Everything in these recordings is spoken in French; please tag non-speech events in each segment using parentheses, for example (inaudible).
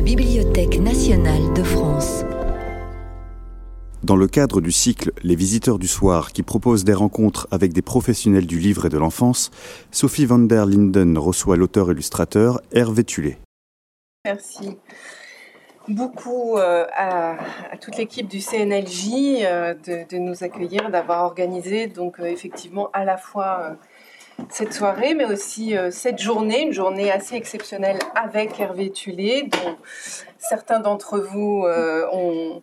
la Bibliothèque nationale de France. Dans le cadre du cycle Les visiteurs du soir qui propose des rencontres avec des professionnels du livre et de l'enfance, Sophie van der Linden reçoit l'auteur-illustrateur Hervé Tulé. Merci beaucoup euh, à, toute l'équipe du CNLJ euh, de, nous accueillir, d'avoir organisé donc euh, effectivement à la fois cette soirée, mais aussi cette journée, une journée assez exceptionnelle avec Hervé Tulé, dont certains d'entre vous ont,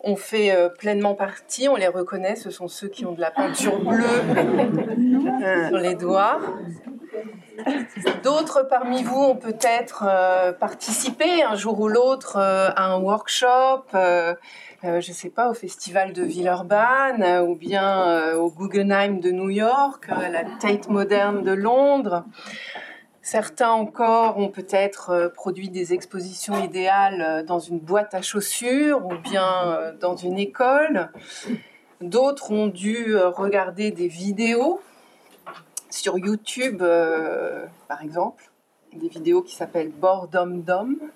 ont, fait pleinement partie. On les reconnaît, ce sont ceux qui ont de la peinture bleue sur les doigts. D'autres parmi vous ont peut-être euh, participé un jour ou l'autre euh, à un workshop, euh, je sais pas, au festival de Villeurbanne ou bien au Guggenheim de New York, à la Tate Moderne de Londres. Certains encore ont peut-être produit des expositions idéales dans une boîte à chaussures ou bien dans une école. D'autres ont dû regarder des vidéos sur YouTube, euh, par exemple, des vidéos qui s'appellent Boredom Dom, euh,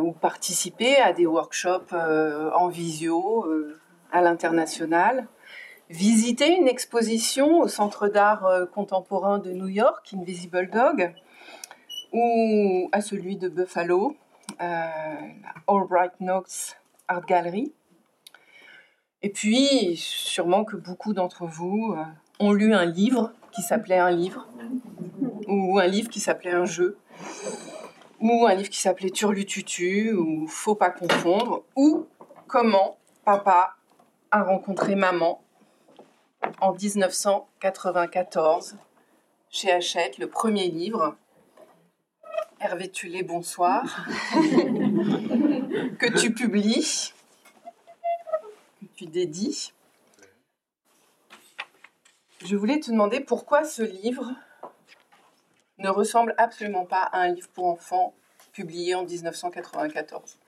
ou participer à des workshops euh, en visio à l'international, visiter une exposition au Centre d'art contemporain de New York, Invisible Dog, ou à celui de Buffalo, Albright Knox Art Gallery. Et puis, sûrement que beaucoup d'entre vous ont lu un livre qui s'appelait un livre, ou un livre qui s'appelait un jeu, ou un livre qui s'appelait Turlututu, ou Faut pas confondre, ou Comment papa a rencontré maman en 1994 chez Hachette, le premier livre. Hervé Tulé, bonsoir. (laughs) que tu publies, que tu dédies. Je voulais te demander pourquoi ce livre? Ne ressemble absolument pas à un livre pour enfants publié en 1994.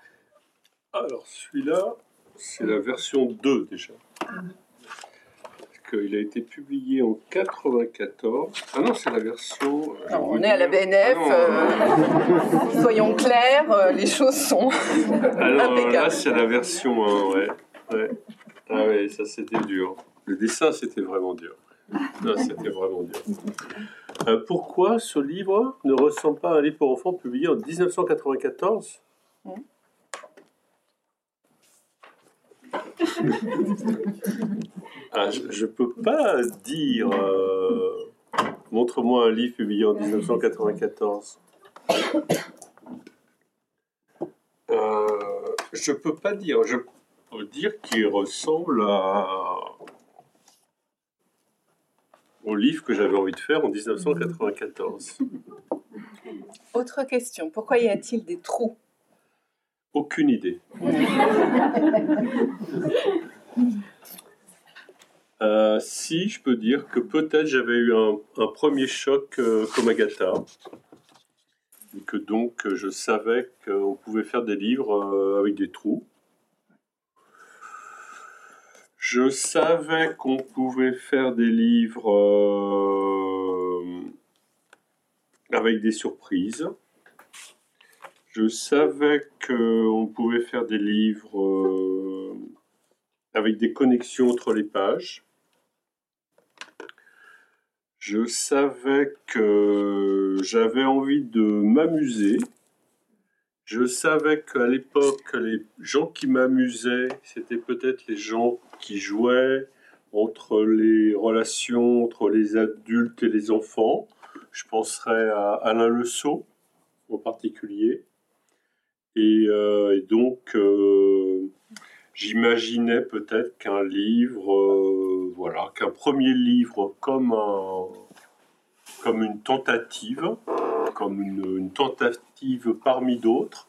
Alors celui-là, c'est la version 2 déjà. Parce qu'il a été publié en 94. Ah non, c'est la version. Euh, on est à la BNF. Ah (laughs) euh, soyons clairs, euh, les choses sont (laughs) Alors là, c'est la version 1, ouais. ouais. Ah ouais, ça c'était dur. Le dessin, c'était vraiment dur. C'était vraiment dur. Euh, pourquoi ce livre ne ressemble pas à un livre pour enfants publié en 1994 (laughs) ah, Je ne peux pas dire. Euh, montre-moi un livre publié en 1994. Euh, je peux pas dire. Je peux dire qu'il ressemble à au livre que j'avais envie de faire en 1994. Autre question, pourquoi y a-t-il des trous? Aucune idée. (laughs) Euh, si, je peux dire que peut-être j'avais eu un, premier choc euh, comme Agatha, et que donc je savais qu'on pouvait faire des livres euh, avec des trous. Je savais qu'on pouvait faire des livres euh, avec des surprises. Je savais qu'on pouvait faire des livres euh, avec des connexions entre les pages. Je savais que j'avais envie de m'amuser je savais qu'à l'époque, les gens qui m'amusaient, c'était peut-être les gens qui jouaient entre les relations entre les adultes et les enfants. Je penserais à Alain Le en particulier. Et, euh, donc, euh, j'imaginais peut-être qu'un livre, euh, voilà, qu'un premier livre comme, un, comme une tentative, comme une, tentative parmi d'autres,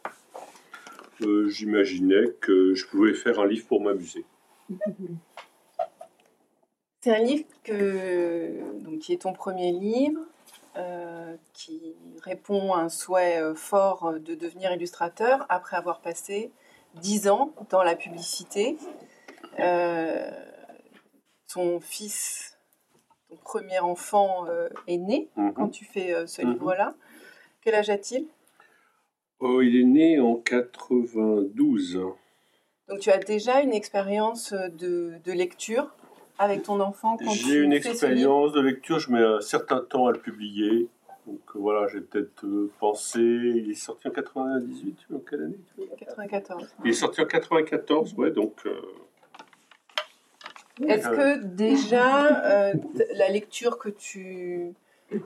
euh, j'imaginais que je pouvais faire un livre pour m'amuser. C'est un livre que, qui est ton premier livre, euh, qui répond à un souhait euh, fort de devenir illustrateur après avoir passé dix ans dans la publicité. ton fils, ton premier enfant est né mhm. quand tu fais ce mhm. livre-là. Quel âge a-t-il? Oh, il est né en 92. Donc tu as déjà une expérience de, de lecture avec ton enfant quand J'ai une expérience de lecture, je mets un certain temps à le publier. Donc euh, voilà, j'ai peut-être euh, pensé. Il est sorti en 98 ou en quelle année? 94. Il est sorti en 94, ouais, donc. Euh, Est-ce que déjà la lecture que tu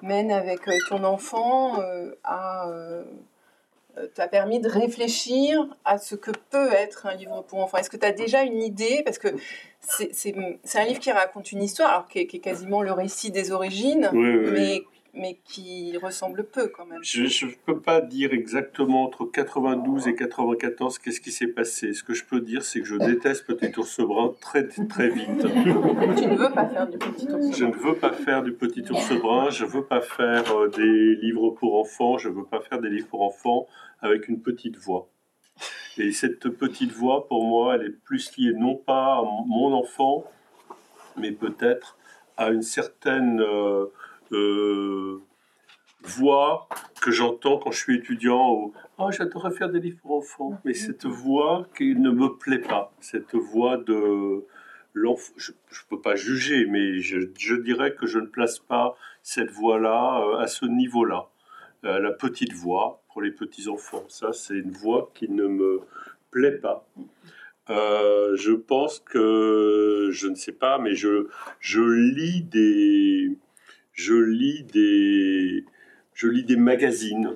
mènes avec ton enfant a t'a permis de réfléchir à ce que peut être un livre pour enfants. Est-ce que tu as déjà une idée? Parce que c'est un livre qui raconte une histoire, alors qui est, qui est quasiment le récit des origines, oui, oui, mais mais qui ressemble peu quand même. Je ne peux pas dire exactement entre 92 et 94 qu'est-ce qui s'est passé. Ce que je peux dire, c'est que je déteste Petit Ours Brun très, très vite. Tu ne veux pas faire du Petit Ours Brun Je ne veux pas faire du Petit Ours Brun, je ne veux pas faire euh, des livres pour enfants, je ne veux pas faire des livres pour enfants avec une petite voix. Et cette petite voix, pour moi, elle est plus liée non pas à mon enfant, mais peut-être à une certaine... Euh, euh, voix que j'entends quand je suis étudiant ou oh, j'adorerais faire des livres pour enfants mais cette voix qui ne me plaît pas cette voix de l'enfant je ne peux pas juger mais je, je, dirais que je ne place pas cette voix là euh, à ce niveau là euh, la petite voix pour les petits enfants ça c'est une voix qui ne me plaît pas. Euh, je pense que je ne sais pas mais je je lis des je lis des, je lis des magazines.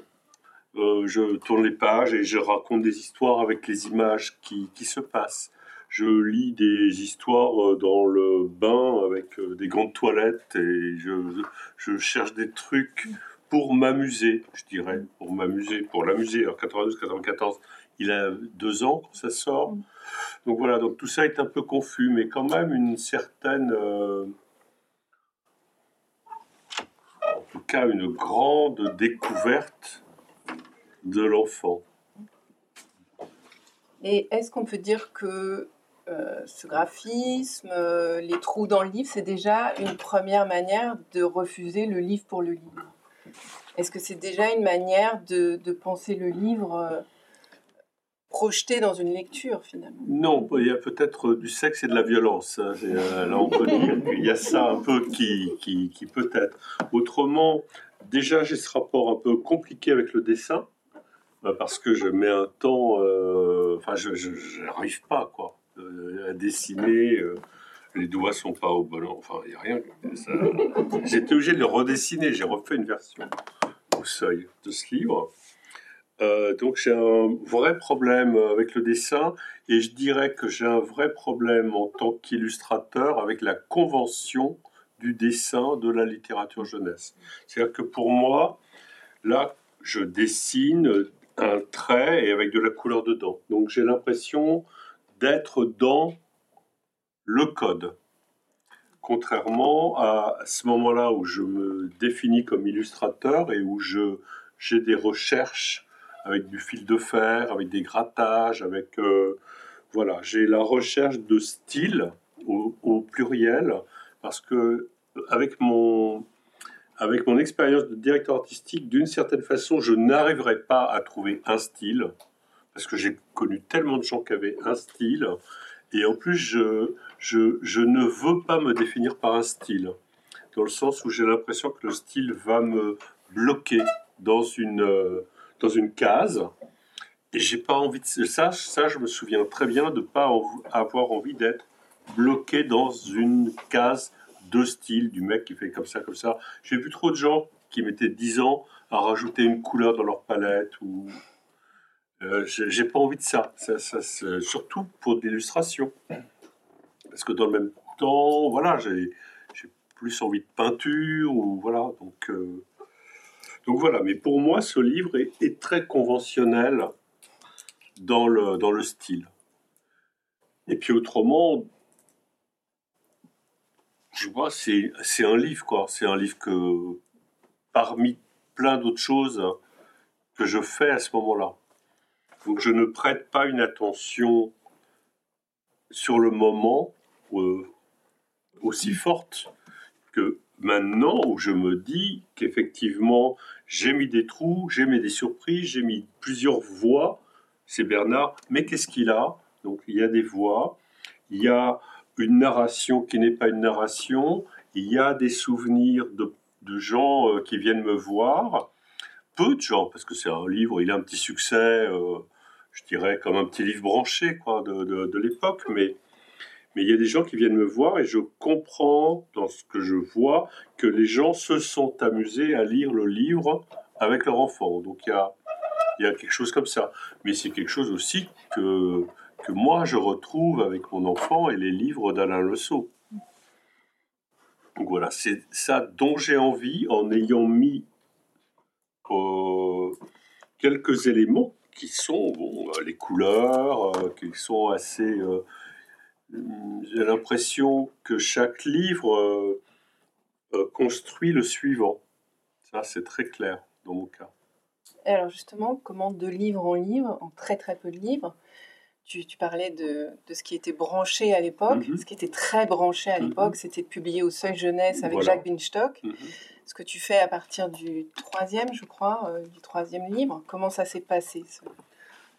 Euh, je tourne les pages et je raconte des histoires avec les images qui, qui se passent. Je lis des histoires euh, dans le bain avec euh, des grandes toilettes et je, je cherche des trucs pour m'amuser, je dirais, pour m'amuser, pour l'amuser. Alors 92, 94, il a deux ans quand ça sort. Donc voilà, donc tout ça est un peu confus, mais quand même une certaine une grande découverte de l'enfant. Et est-ce qu'on peut dire que euh, ce graphisme, euh, les trous dans le livre, c'est déjà une première manière de refuser le livre pour le livre? Est-ce que c'est déjà une manière de, de penser le livre projeté dans une lecture finalement. Non, il y a peut-être du sexe et de la violence. Hein. Euh, là, on peut dire qu'il y a ça un peu qui, qui, qui peut être. Autrement, déjà, j'ai ce rapport un peu compliqué avec le dessin euh, parce que je mets un temps. Euh, enfin, je n'arrive pas quoi à dessiner. les doigts sont pas au bon. Enfin, il n'y a rien. J'étais obligé de le redessiner. J'ai refait une version au seuil de ce livre. Euh, donc j'ai un vrai problème avec le dessin et je dirais que j'ai un vrai problème en tant qu'illustrateur avec la convention du dessin de la littérature jeunesse. C'est-à-dire que pour moi, là, je dessine un trait et avec de la couleur dedans. Donc j'ai l'impression d'être dans le code. Contrairement à ce moment-là où je me définis comme illustrateur et où j'ai des recherches avec du fil de fer, avec des grattages, avec euh, voilà, j'ai la recherche de style au, pluriel parce que avec mon avec mon expérience de directeur artistique, d'une certaine façon, je n'arriverai pas à trouver un style parce que j'ai connu tellement de gens qui avaient un style et en plus je, je, je ne veux pas me définir par un style dans le sens où j'ai l'impression que le style va me bloquer dans une euh, dans une case. Et j'ai pas envie de ça. Ça, je me souviens très bien de pas avoir envie d'être bloqué dans une case de style du mec qui fait comme ça, comme ça. J'ai vu trop de gens qui mettaient 10 ans à rajouter une couleur dans leur palette ou euh, j'ai pas envie de ça. ça, surtout pour l'illustration. Parce que dans le même temps, voilà, j'ai plus envie de peinture ou voilà. Donc euh, donc voilà, mais pour moi, ce livre est, très conventionnel dans le, style. Et puis autrement, je vois, c'est, c'est un livre, quoi. C'est un livre que, parmi plein d'autres choses que je fais à ce moment-là. Donc je ne prête pas une attention sur le moment euh, aussi forte que maintenant où je me dis qu'effectivement, j'ai mis des trous, j'ai mis des surprises, j'ai mis plusieurs voix. C'est Bernard, mais qu'est-ce qu'il a? Donc il y a des voix, il y a une narration qui n'est pas une narration, il y a des souvenirs de, gens euh, qui viennent me voir, peu de gens, parce que c'est un livre, il a un petit succès, euh, je dirais comme un petit livre branché quoi, de, de l'époque, mais mais il y a des gens qui viennent me voir et je comprends dans ce que je vois que les gens se sont amusés à lire le livre avec leur enfant. Donc il y a, a quelque chose comme ça. Mais c'est quelque chose aussi que, moi je retrouve avec mon enfant et les livres d'Alain Le Donc voilà, c'est ça dont j'ai envie en ayant mis euh, quelques éléments qui sont bon, les couleurs, euh, qui sont assez euh, j'ai l'impression que chaque livre euh, euh, construit le suivant. Ça, c'est très clair dans mon cas. alors justement, comment de livre en livre, en très très peu de livres, tu, parlais de, de, ce qui était branché à l'époque. Mhm. Ce qui était très branché à mhm. l'époque, c'était de publier au Seuil Jeunesse avec Jacques Binstock. Mhm. Ce que tu fais à partir du troisième, je crois, euh, du troisième livre. Comment ça s'est passé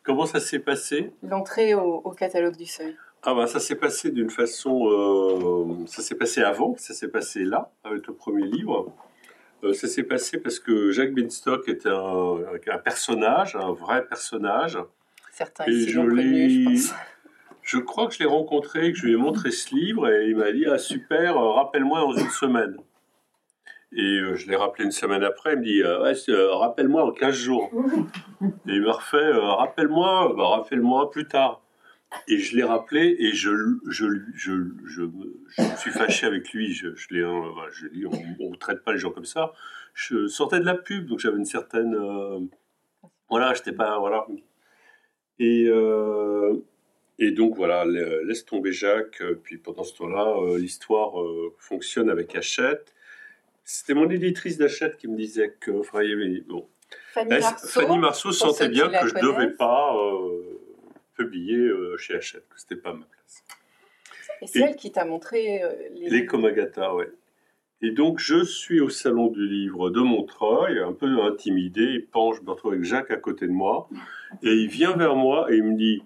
Comment ça s'est passé? L'entrée au, au catalogue du Seuil? Ah bah ça s'est passé d'une façon, euh, ça s'est passé avant, ça s'est passé là avec le premier livre. Euh, ça s'est passé parce que Jacques Binstock était un, un, personnage, un vrai personnage. Certains ici l'ont connu, je pense. (laughs) Je crois que je l'ai rencontré, que je lui ai montré ce livre et il m'a dit ah super, euh, rappelle-moi dans une semaine. Et je l'ai rappelé une semaine après, il me dit ouais, rappelle-moi en 15 jours. (laughs) Et il m'a refait rappelle-moi, bah, rappelle-moi plus tard. Et je l'ai rappelé et je, je, je, je, me suis fâché avec lui. Je, je l'ai, je dit, on ne traite pas les gens comme ça. Je sortais de la pub, donc j'avais une certaine. Euh, voilà, j'étais pas. Voilà. Et, euh, et donc voilà, laisse tomber Jacques. Puis pendant ce temps-là, euh, l'histoire fonctionne avec Hachette. C'était mon éditrice d'Hachette qui me disait que. Enfin, bon, Fanny Marceau, sentait bien que je ne devais pas publié euh, chez Hachette, que c'était pas ma place. Et c'est elle qui t'a montré euh, les... Les Komagata, ouais. Et donc, je suis au salon du livre de Montreuil, un peu intimidé. Il penche, je me retrouve avec Jacques à côté de moi. Et il vient vers moi et il me dit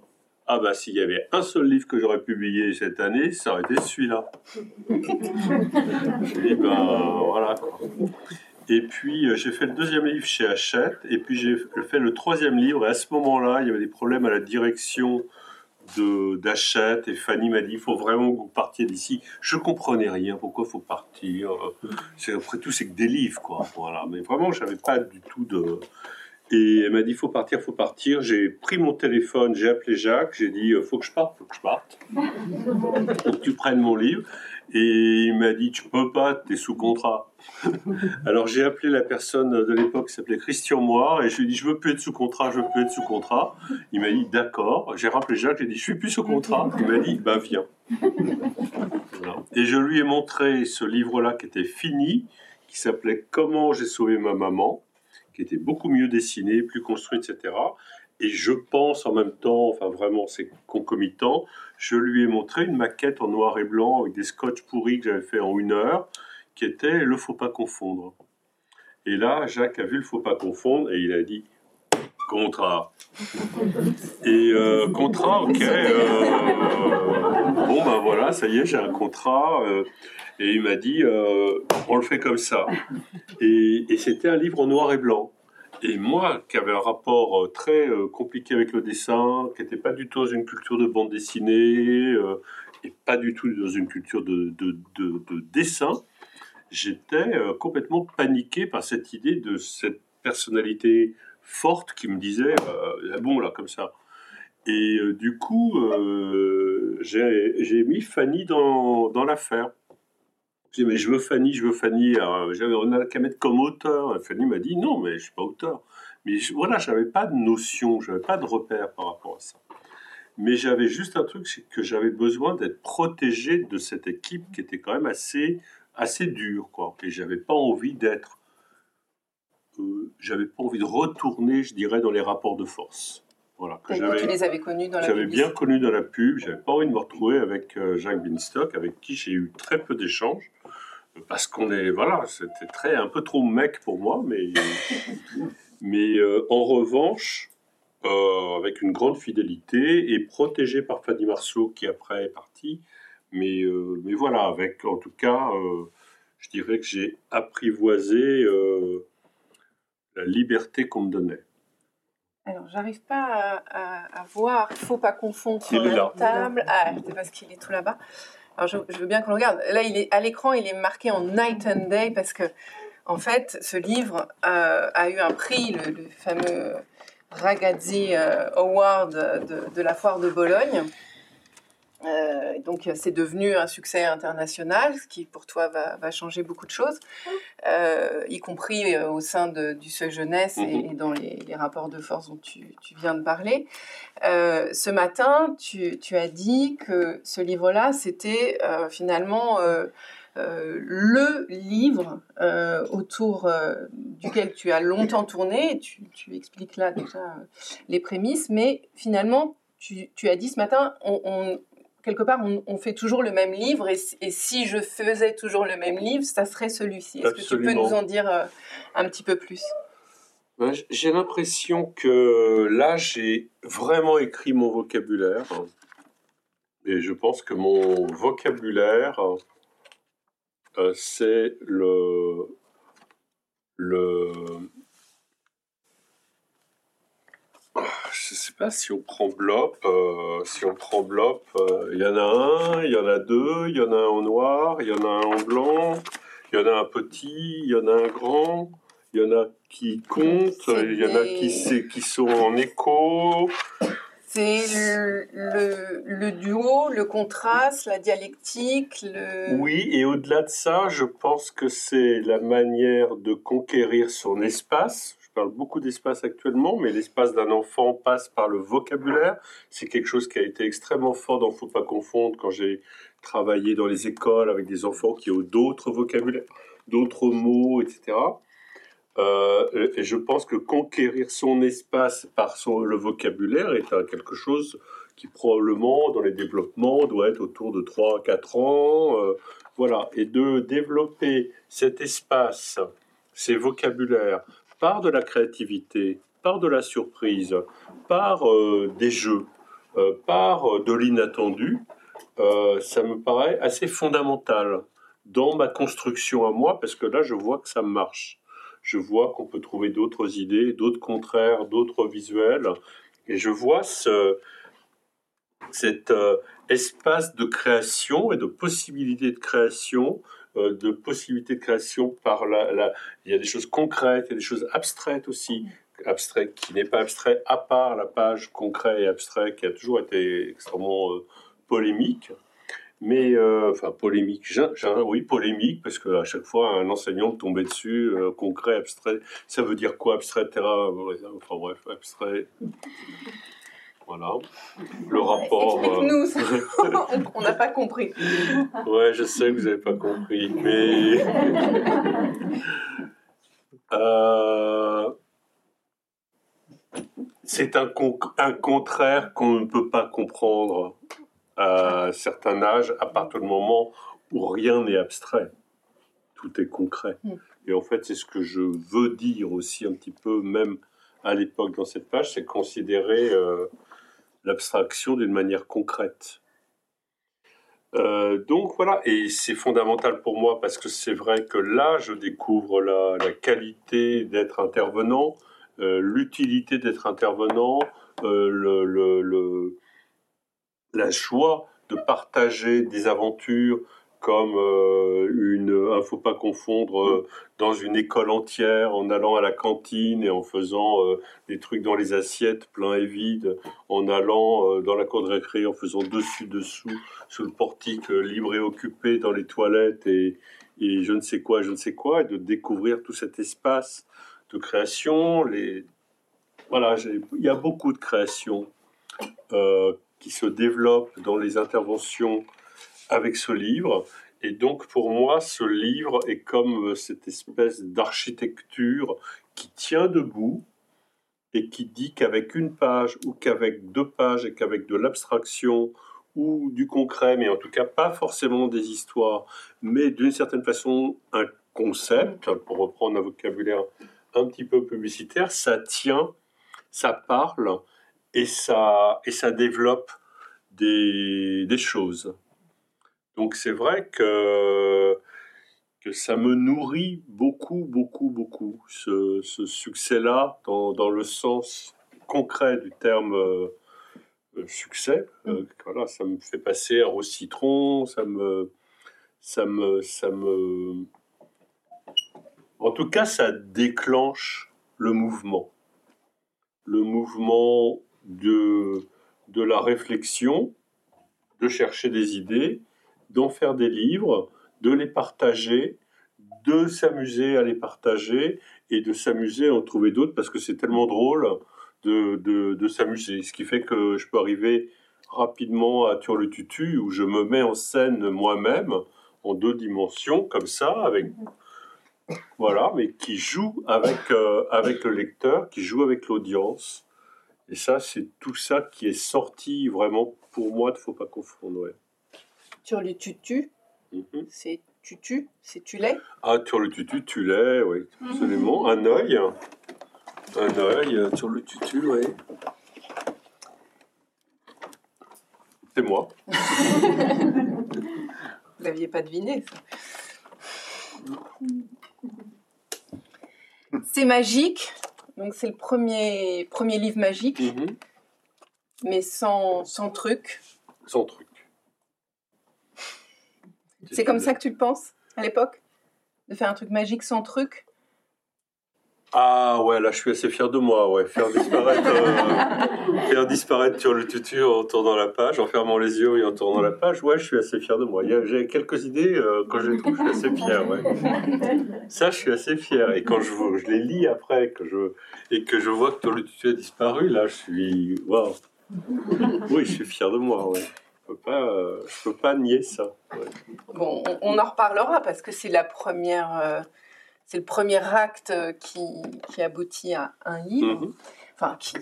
Ah, bah, s'il y avait un seul livre que j'aurais publié cette année, ça aurait été celui-là. je dis Ben, voilà. Et puis euh, j'ai fait le deuxième livre chez Hachette, et puis j'ai fait le troisième livre, et à ce moment-là, il y avait des problèmes à la direction d'Hachette, et Fanny m'a dit, il faut vraiment que vous partiez d'ici. Je comprenais rien, pourquoi il faut partir. Après tout, c'est que des livres, quoi. Mais vraiment, je n'avais pas du tout de... Et elle m'a dit, il faut partir, il faut partir. J'ai pris mon téléphone, j'ai appelé Jacques, j'ai dit, il faut que je parte, faut que je parte. (laughs) faut que tu prennes mon livre. Et il m'a dit, tu peux pas, tu es sous contrat. (laughs) Alors j'ai appelé la personne de l'époque qui s'appelait Christian Moire et je lui ai dit, je veux plus être sous contrat, je veux plus être sous contrat. Il m'a dit, d'accord. J'ai rappelé Jacques, j'ai dit, je suis plus sous contrat. Il m'a dit, bah viens. Et je lui ai montré ce livre-là qui était fini, qui s'appelait Comment j'ai sauvé ma maman, qui était beaucoup mieux dessiné, plus construit, etc. Et je pense en même temps, enfin vraiment c'est concomitant, je lui ai montré une maquette en noir et blanc avec des scotch pourris que j'avais fait en une heure, qui était Le Faut pas confondre. Et là, Jacques a vu Le Faut pas confondre et il a dit Contrat. (laughs) Et euh, contrat, ok. Euh, bon, ben voilà, ça y est, j'ai un contrat. Euh, et il m'a dit On le fait comme ça. et c'était un livre en noir et blanc. Et moi, qui avais un rapport euh, très euh, compliqué avec le dessin, qui n'était pas du tout dans une culture de bande dessinée, euh, et pas du tout dans une culture de, de, de, dessin, j'étais complètement paniqué par cette idée de cette personnalité forte qui me disait ah bon là comme ça. Et du coup, j'ai mis Fanny dans l'affaire mais je veux Fanny, je veux Fanny. J'avais Ronald Kamet comme auteur. Fanny m'a dit non, mais je suis pas auteur. Mais je, voilà, j'avais pas de notion, j'avais pas de repère par rapport à ça. Mais j'avais juste un truc, c'est que j'avais besoin d'être protégé de cette équipe qui était quand même assez, assez dure, quoi. Et j'avais pas envie d'être, euh, j'avais pas envie de retourner, je dirais, dans les rapports de force. Voilà, que j'avais, tu les avais connus dans la J'avais bien connu dans la pub, j'avais pas envie de me retrouver avec euh, Jacques Binstock, avec qui j'ai eu très peu d'échanges. Parce qu'on est voilà, c'était très un peu trop mec pour moi, mais (laughs) mais euh, en revanche, euh, avec une grande fidélité et protégé par Fanny Marceau qui après est partie, mais euh, mais voilà, avec en tout cas, je dirais que j'ai apprivoisé la liberté qu'on me donnait. Alors, j'arrive pas à, voir. Il faut pas confondre sur la table. Ah, c'est parce qu'il est tout là-bas. Alors, je, veux bien qu'on le regarde. Là, à l'écran, il est marqué en Night and Day parce que, en fait, ce livre euh, a eu un prix, le, fameux Ragazzi euh, Award de, la foire de Bologne. Euh, donc c'est devenu un succès international, ce qui pour toi va, changer beaucoup de choses, euh, y compris euh, au sein du seuil jeunesse et, mhm. dans les, rapports de force dont tu, viens de parler. ce matin, tu, as dit que ce livre-là, c'était finalement le livre autour duquel tu as longtemps tourné. Tu, tu expliques là déjà les prémices, mais finalement, tu, as dit ce matin, on, quelque part, on, fait toujours le même livre, et, si je faisais toujours le même livre, ça serait celui-ci. Est-ce que tu peux nous en dire euh, un petit peu plus? Ben, J'ai l'impression que là, j'ai vraiment écrit mon vocabulaire. Et je pense que mon vocabulaire, euh, c'est le, le, je sais pas si on prend Blop. Euh, si on prend Blop, euh, il y en a un, il y en a deux, il y en a un en noir, il y en a un en blanc, il y en a un petit, il y en a un grand, il y en a qui comptent, il y en a qui, qui sont en écho. C'est le, le, duo, le contraste, la dialectique. Le... Oui, et au-delà de ça, je pense que c'est la manière de conquérir son espace parle beaucoup d'espace actuellement, mais l'espace d'un enfant passe par le vocabulaire. C'est quelque chose qui a été extrêmement fort dans Faut pas confondre quand j'ai travaillé dans les écoles avec des enfants qui ont d'autres vocabulaires, d'autres mots, etc. Euh, et je pense que conquérir son espace par son, le vocabulaire est quelque chose qui probablement dans les développements doit être autour de 3-4 ans. Euh, voilà. Et de développer cet espace, ces vocabulaires, par de la créativité, par de la surprise, par euh, des jeux, euh, par euh, de l'inattendu, ça me paraît assez fondamental dans ma construction à moi, parce que là, je vois que ça marche. Je vois qu'on peut trouver d'autres idées, d'autres contraires, d'autres visuels, et je vois ce, cet espace de création et de possibilité de création de possibilités de création par la, Il y a des choses concrètes, il y a des choses abstraites aussi. Abstrait qui n'est pas abstrait à part la page concret et abstrait qui a toujours été extrêmement euh, polémique. Mais, euh, enfin, polémique, oui, polémique, parce qu'à chaque fois, un enseignant tombait dessus, concret, abstrait. Ça veut dire quoi, abstrait, etc. Enfin, bref, abstrait. Voilà. Le rapport. Explique-nous, euh, (laughs) (laughs) on n'a pas compris. ouais, je sais que vous n'avez pas compris, mais. (laughs) Euh, c'est un, un contraire qu'on ne peut pas comprendre à un certain âge, à partir du moment où rien n'est abstrait. Tout est concret. Hmm. Et en fait, c'est ce que je veux dire aussi un petit peu, même à l'époque dans cette page, c'est considérer. Euh, l'abstraction d'une manière concrète. Euh, donc voilà, et c'est fondamental pour moi parce que c'est vrai que là, je découvre la, qualité d'être intervenant, euh, l'utilité d'être intervenant, euh, le, le, la joie de partager des aventures, comme euh, une, un faut pas confondre euh, dans une école entière en allant à la cantine et en faisant euh, des trucs dans les assiettes pleins et vides, en allant dans la cour de récré, en faisant dessus dessous sous le portique libre et occupé dans les toilettes et, et je ne sais quoi, je ne sais quoi, et de découvrir tout cet espace de création. Voilà, il y a beaucoup de créations qui se développent dans les interventions avec ce livre. Et donc pour moi, ce livre est comme euh, cette espèce d'architecture qui tient debout et qui dit qu'avec une page ou qu'avec deux pages et qu'avec de l'abstraction ou du concret, mais en tout cas pas forcément des histoires, mais d'une certaine façon un concept, pour reprendre un vocabulaire un petit peu publicitaire, ça tient, ça parle et ça, et ça développe des, des choses. Donc c'est vrai que, que ça me nourrit beaucoup, beaucoup, beaucoup, ce, ce succès-là, dans, dans, le sens concret du terme. Euh, euh, succès. Euh, mm. voilà, ça me fait passer à rose citron, ça me, ça me, ça me. En tout cas, ça déclenche le mouvement, le mouvement de de la réflexion, de chercher des idées, d'en faire des livres, de les partager, de s'amuser à les partager et de s'amuser à en trouver d'autres parce que c'est tellement drôle de, s'amuser. Ce qui fait que je peux arriver rapidement à Tur le Tutu où je me mets en scène moi-même en deux dimensions comme ça avec voilà mais qui joue avec euh, avec le lecteur qui joue avec l'audience et ça c'est tout ça qui est sorti vraiment pour moi de faut pas confondre. Le Tutu mhm. c'est tutu c'est tu l'es ah Tur le Tutu tu l'es oui absolument un œil un œil euh, sur le tutu, oui. C'est moi. (laughs) Vous l'aviez pas deviné, C'est magique. Donc c'est le premier, premier livre magique, mhm. mais sans, sans truc. Sans truc. C'est comme ça que tu le penses à l'époque? De faire un truc magique sans truc? Ah ouais, là je suis assez fier de moi, ouais. Faire disparaître, euh, (laughs) faire disparaître sur le tutu en tournant la page, en fermant les yeux et en tournant la page, ouais, je suis assez fier de moi. J'ai quelques idées, euh, quand je les trouve, je suis assez fier, ouais. (laughs) Ça, je suis assez fier. Et quand je, je les lis après que je, et que je vois que le tutu a disparu, là, je suis. Waouh! Oui, je suis fier de moi, ouais. Je peux pas, euh, je peux pas nier ça. Bon, on, en reparlera parce que c'est la première c'est le premier acte euh, qui, qui, aboutit à un livre, mhm. enfin qui,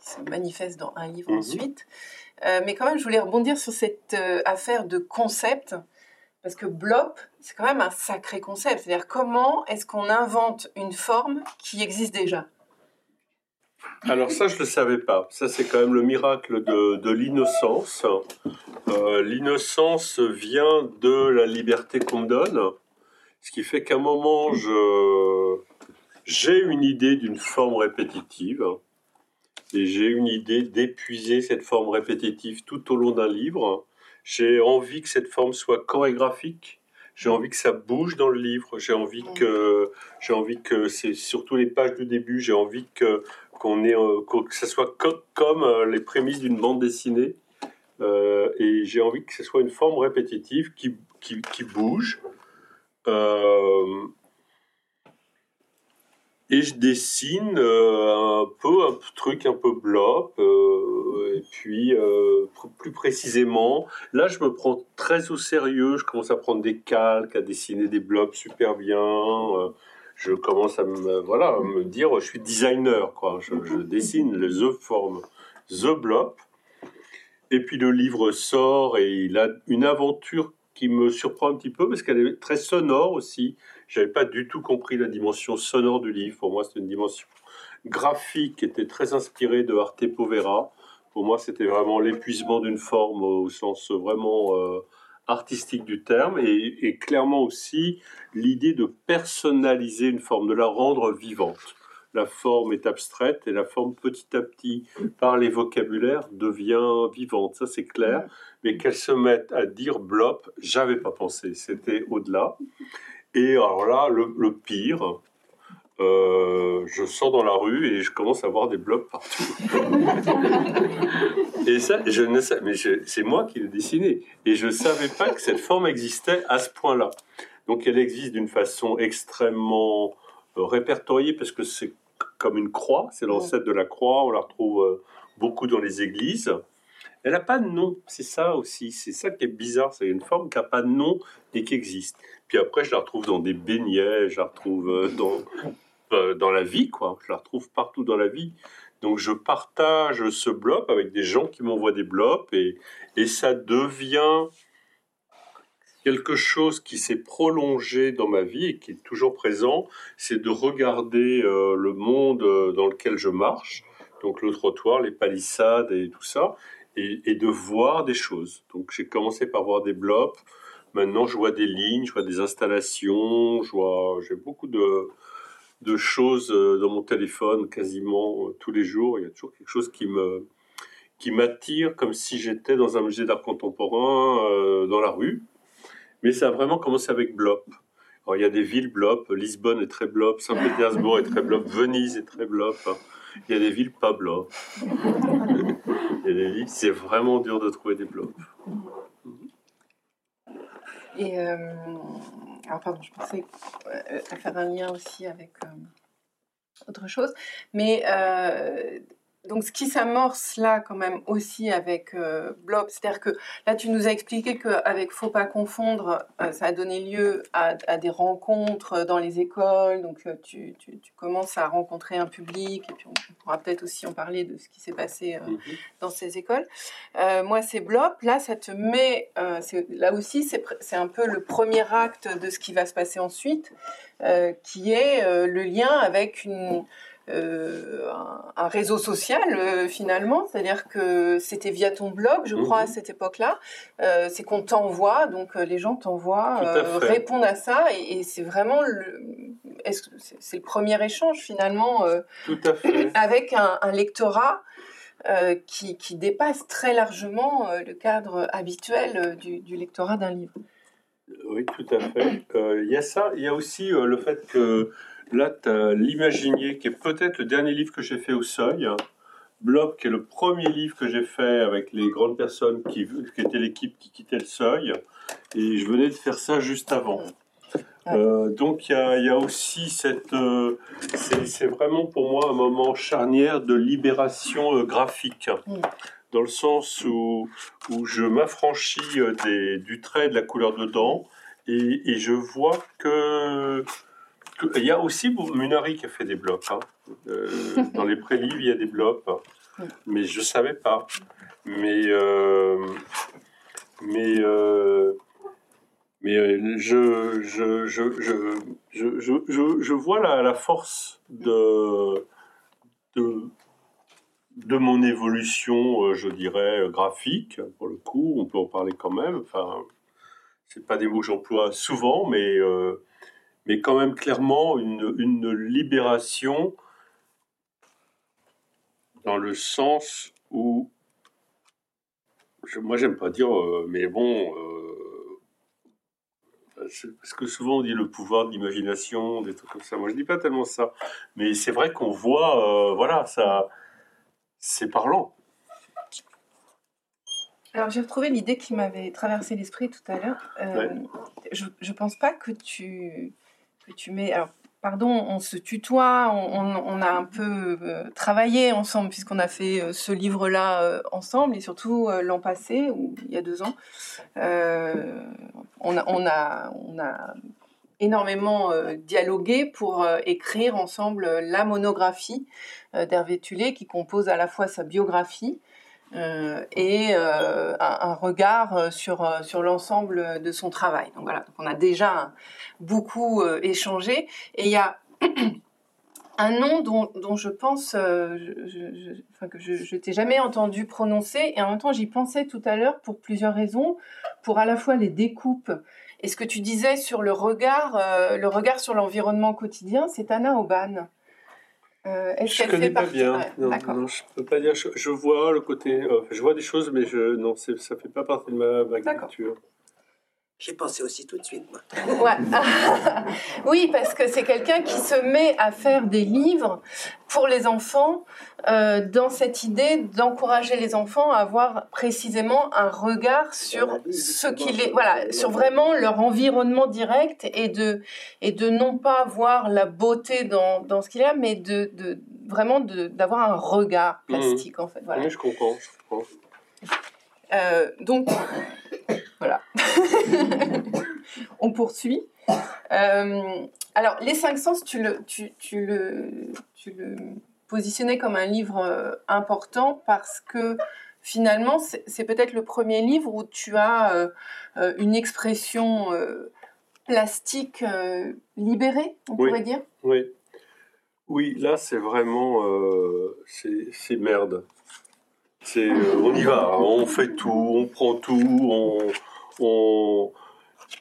se manifeste dans un livre mhm. ensuite. Euh, mais quand même, je voulais rebondir sur cette euh, affaire de concept, parce que Blop, c'est quand même un sacré concept. C'est-à-dire comment est-ce qu'on invente une forme qui existe déjà? Alors ça, je ne le savais pas. Ça, c'est quand même le miracle de, l'innocence. l'innocence vient de la liberté qu'on me donne. Ce qui fait qu'à un moment, j'ai une idée d'une forme répétitive et j'ai une idée d'épuiser cette forme répétitive tout au long d'un livre. J'ai envie que cette forme soit chorégraphique. J'ai envie que ça bouge dans le livre. J'ai envie que, j'ai envie que c'est surtout les pages du début. J'ai envie que qu'on ait, euh, que ça soit comme euh, les prémices d'une bande dessinée. Euh, et j'ai envie que ce soit une forme répétitive qui, qui, bouge, et je dessine un peu un truc un peu blob. Et puis plus précisément, là je me prends très au sérieux. Je commence à prendre des calques, à dessiner des blobs super bien. Je commence à me voilà me dire je suis designer quoi. Je, je dessine les the form, the blob. Et puis le livre sort et il a une aventure qui me surprend un petit peu parce qu'elle est très sonore aussi. J'avais pas du tout compris la dimension sonore du livre. Pour moi, c'est une dimension graphique qui était très inspirée de Arte Povera. Pour moi, c'était vraiment l'épuisement d'une forme au sens vraiment euh, artistique du terme et, clairement aussi l'idée de personnaliser une forme, de la rendre vivante la forme est abstraite et la forme petit à petit, par les vocabulaires, devient vivante. Ça, c'est clair. Mais qu'elle se mette à dire blop, j'avais pas pensé. C'était au-delà. Et alors là, le, pire, euh, je sors dans la rue et je commence à voir des blocs partout. (laughs) et ça, je ne sais, mais c'est moi qui l'ai dessiné. Et je ne savais pas que cette forme existait à ce point-là. Donc elle existe d'une façon extrêmement euh, répertoriée parce que c'est comme une croix, c'est l'ancêtre de la croix, on la retrouve euh, beaucoup dans les églises. Elle n'a pas de nom, c'est ça aussi, c'est ça qui est bizarre, c'est une forme qui n'a pas de nom et qui existe. Puis après, je la retrouve dans des beignets, je la retrouve dans, dans la vie, quoi. Je la retrouve partout dans la vie. Donc je partage ce blob avec des gens qui m'envoient des blobs et, et ça devient quelque chose qui s'est prolongé dans ma vie et qui est toujours présent, c'est de regarder euh, le monde euh, dans lequel je marche, donc le trottoir, les palissades et tout ça, et, de voir des choses. Donc j'ai commencé par voir des blobs, maintenant je vois des lignes, je vois des installations, j'ai beaucoup de, de choses euh, dans mon téléphone quasiment tous les jours. Il y a toujours quelque chose qui me qui m'attire comme si j'étais dans un musée d'art contemporain dans la rue. Mais ça a vraiment commencé avec Blop. Il y a des villes Blop, Lisbonne est très Blop, Saint-Pétersbourg est très Blop, Venise est très Blop. Il y a des villes pas Blop. c'est vraiment dur de trouver des Blops. Et euh, alors pardon, je pensais euh, faire un lien aussi avec euh, autre chose, mais donc, ce qui s'amorce là, quand même, aussi avec euh, Blob, c'est-à-dire que là, tu nous as expliqué qu'avec Faut pas confondre, euh, ça a donné lieu à, des rencontres dans les écoles. Donc, euh, tu, commences à rencontrer un public, et puis on, pourra peut-être aussi en parler de ce qui s'est passé mhm. dans ces écoles. moi, c'est Blob. Là, ça te met. là aussi, c'est un peu le premier acte de ce qui va se passer ensuite, qui est le lien avec une euh, un, réseau social euh, finalement, c'est-à-dire que c'était via ton blog, je crois, à mhm. cette époque-là. Euh, c'est qu'on t'envoie, donc les gens t'envoient, répondent à ça, et, c'est vraiment le, c'est le premier échange finalement (clears throat) avec un, lectorat. qui, qui, dépasse très largement le cadre habituel du, du lectorat d'un livre. Oui, tout à fait. Il y a ça, il y a aussi le fait que Là, tu as L'Imaginier, qui est peut-être le dernier livre que j'ai fait au seuil. Blob, qui est le premier livre que j'ai fait avec les grandes personnes qui, qui étaient l'équipe qui quittait le seuil. Et je venais de faire ça juste avant. Euh, donc il y, a, aussi cette... Euh, c'est vraiment pour moi un moment charnière de libération euh, graphique. Dans le sens où, où je m'affranchis du trait de la couleur dedans et, et je vois que il y a aussi Munari qui a fait des blocs. Hein. Euh, dans les pré-livres, il y a des blocs. Mais je ne savais pas. Mais, euh, mais, euh, je, je, je, je, vois la, force de, de, de mon évolution, je dirais, graphique. Pour le coup, on peut en parler quand même. Enfin, c'est pas des mots que j'emploie souvent, mais mais quand même clairement une, une libération dans le sens où, je, moi j'aime pas dire, euh, mais bon, euh, parce que souvent on dit le pouvoir de l'imagination, des trucs comme ça. Moi je dis pas tellement ça, mais c'est vrai qu'on voit, euh, voilà, ça, c'est parlant. Alors j'ai retrouvé l'idée qui m'avait traversé l'esprit tout à l'heure. Je ne pense pas que tu tu mets. Alors, pardon, on se tutoie, on, a un peu euh, travaillé ensemble puisqu'on a fait euh, ce livre-là euh, ensemble et surtout l'an passé, il y a deux ans, on a, on, a, on, a, énormément dialogué pour écrire ensemble la monographie d'Hervé Tulé qui compose à la fois sa biographie euh, et euh, un, regard euh, sur, sur l'ensemble de son travail. Donc voilà, on a déjà beaucoup échangé et il y a (clears throat) un nom dont, dont je pense je, enfin, que je t'ai jamais entendu prononcer et en même temps j'y pensais tout à l'heure pour plusieurs raisons, pour à la fois les découpes et ce que tu disais sur le regard, le regard sur l'environnement quotidien, c'est Anna Oban. Euh, je connais pas bien. Non, non, je peux pas dire. Je, vois le côté. Euh, je vois des choses, mais je non, ça fait pas partie de ma, ma culture. J'ai pensé aussi tout de suite, moi. Ouais. (laughs) oui, parce que c'est quelqu'un qui se met à faire des livres pour les enfants euh, dans cette idée d'encourager les enfants à avoir précisément un regard sur ce qu'il est, voilà, sur vraiment leur environnement direct et de, et de non pas voir la beauté dans, dans ce qu'il y a, mais de, de vraiment d'avoir un regard mmh. plastique, en fait. Voilà. Oui, je comprends. Je comprends. Euh, donc, voilà. (laughs) On poursuit. Euh, alors, les cinq sens, tu le, tu, le, tu le positionné comme un livre important parce que finalement, c'est peut-être le premier livre où tu as une expression plastique libérée, on pourrait dire? Oui. Oui, là, c'est vraiment. c'est merde. C'est, on y va, on fait tout, on prend tout, on,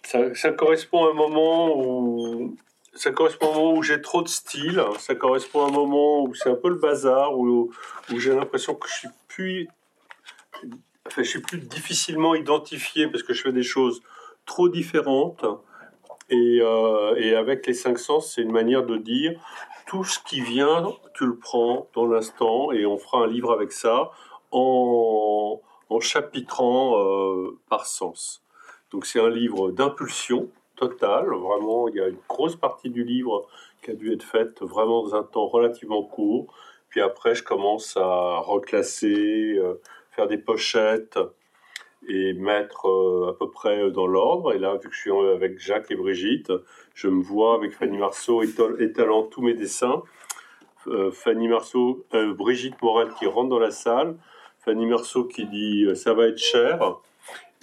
ça, correspond à un moment où ça correspond un moment où j'ai trop de style, ça correspond à un moment où c'est un peu le bazar, où, où j'ai l'impression que je suis plus, je suis plus difficilement identifié parce que je fais des choses trop différentes. Et, euh, et avec les cinq sens, c'est une manière de dire tout ce qui vient, tu le prends dans l'instant et on fera un livre avec ça en, en chapitrant euh, par sens. Donc c'est un livre d'impulsion totale, vraiment il y a une grosse partie du livre qui a dû être faite vraiment dans un temps relativement court. Puis après je commence à reclasser, euh, faire des pochettes et mettre euh, à peu près dans l'ordre. Et là, vu que je suis avec Jacques et Brigitte, je me vois avec Fanny Marceau étalant tous mes dessins. Fanny Marceau, Brigitte Morel qui rentre dans la salle, Fanny Merceau qui dit euh, ça va être cher.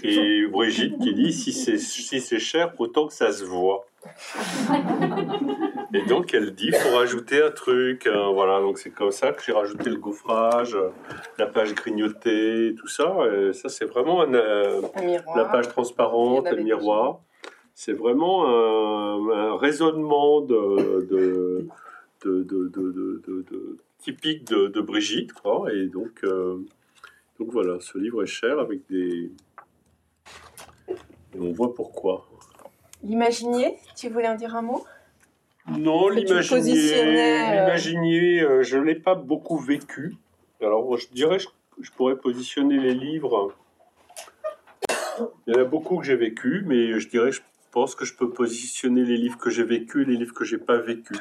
Et Brigitte qui dit si c'est si c'est cher, autant que ça se voit. Et donc elle dit faut rajouter un truc. Hein, voilà, donc c'est comme ça que j'ai rajouté le gaufrage, la page grignotée, tout ça. ça c'est vraiment un, euh, la page transparente, le miroir. C'est vraiment un, raisonnement de, de, de, typique de, Brigitte, quoi. Et donc euh, donc voilà, ce livre est cher avec des. Et on voit pourquoi. L'imaginier, tu voulais en dire un mot? Non, l'imaginier, euh, l'imaginier, euh, je ne l'ai pas beaucoup vécu. Alors, je dirais, je, je pourrais positionner les livres. Il y en a beaucoup que j'ai vécu, mais je dirais, je pense que je peux positionner les livres que j'ai vécu et les livres que j'ai pas vécu.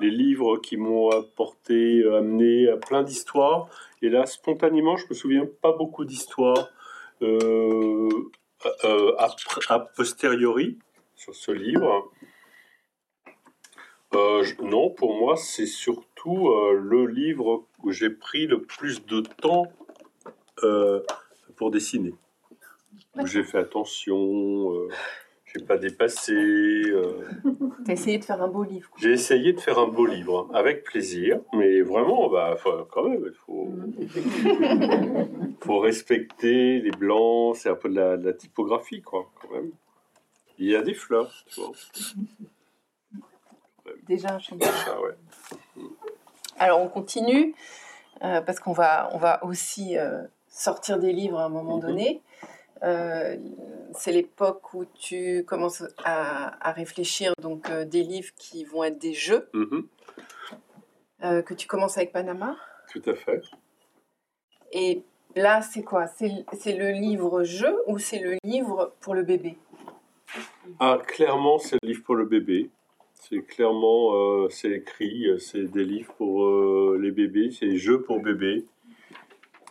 Les livres qui m'ont apporté, amené à plein d'histoires et là, spontanément, je me souviens pas beaucoup d'histoires euh, euh, a, posteriori sur ce livre. Euh, non, pour moi, c'est surtout le livre où j'ai pris le plus de temps pour dessiner. Où j'ai fait attention, j'ai pas dépassé. Euh... (laughs) T'as essayé de faire un beau livre. J'ai essayé de faire un beau livre, avec plaisir, mais vraiment, bah, quand même, il faut, (laughs) faut respecter les blancs, c'est un peu de la, typographie, quoi, quand même. Il y a des fleurs, tu vois. Déjà un ouais. Alors, on continue, euh, parce qu'on va, on va aussi euh, sortir des livres à un moment mhm. donné. Euh, c'est l'époque où tu commences à, réfléchir donc euh, des livres qui vont être des jeux. Mhm. Euh, que tu commences avec Panama. Tout à fait. Et là, c'est quoi? C'est le livre jeu ou c'est le livre pour le bébé? Ah, clairement, c'est le livre pour le bébé. C'est clairement, c'est écrit, c'est des livres pour les bébés, c'est jeux pour bébés.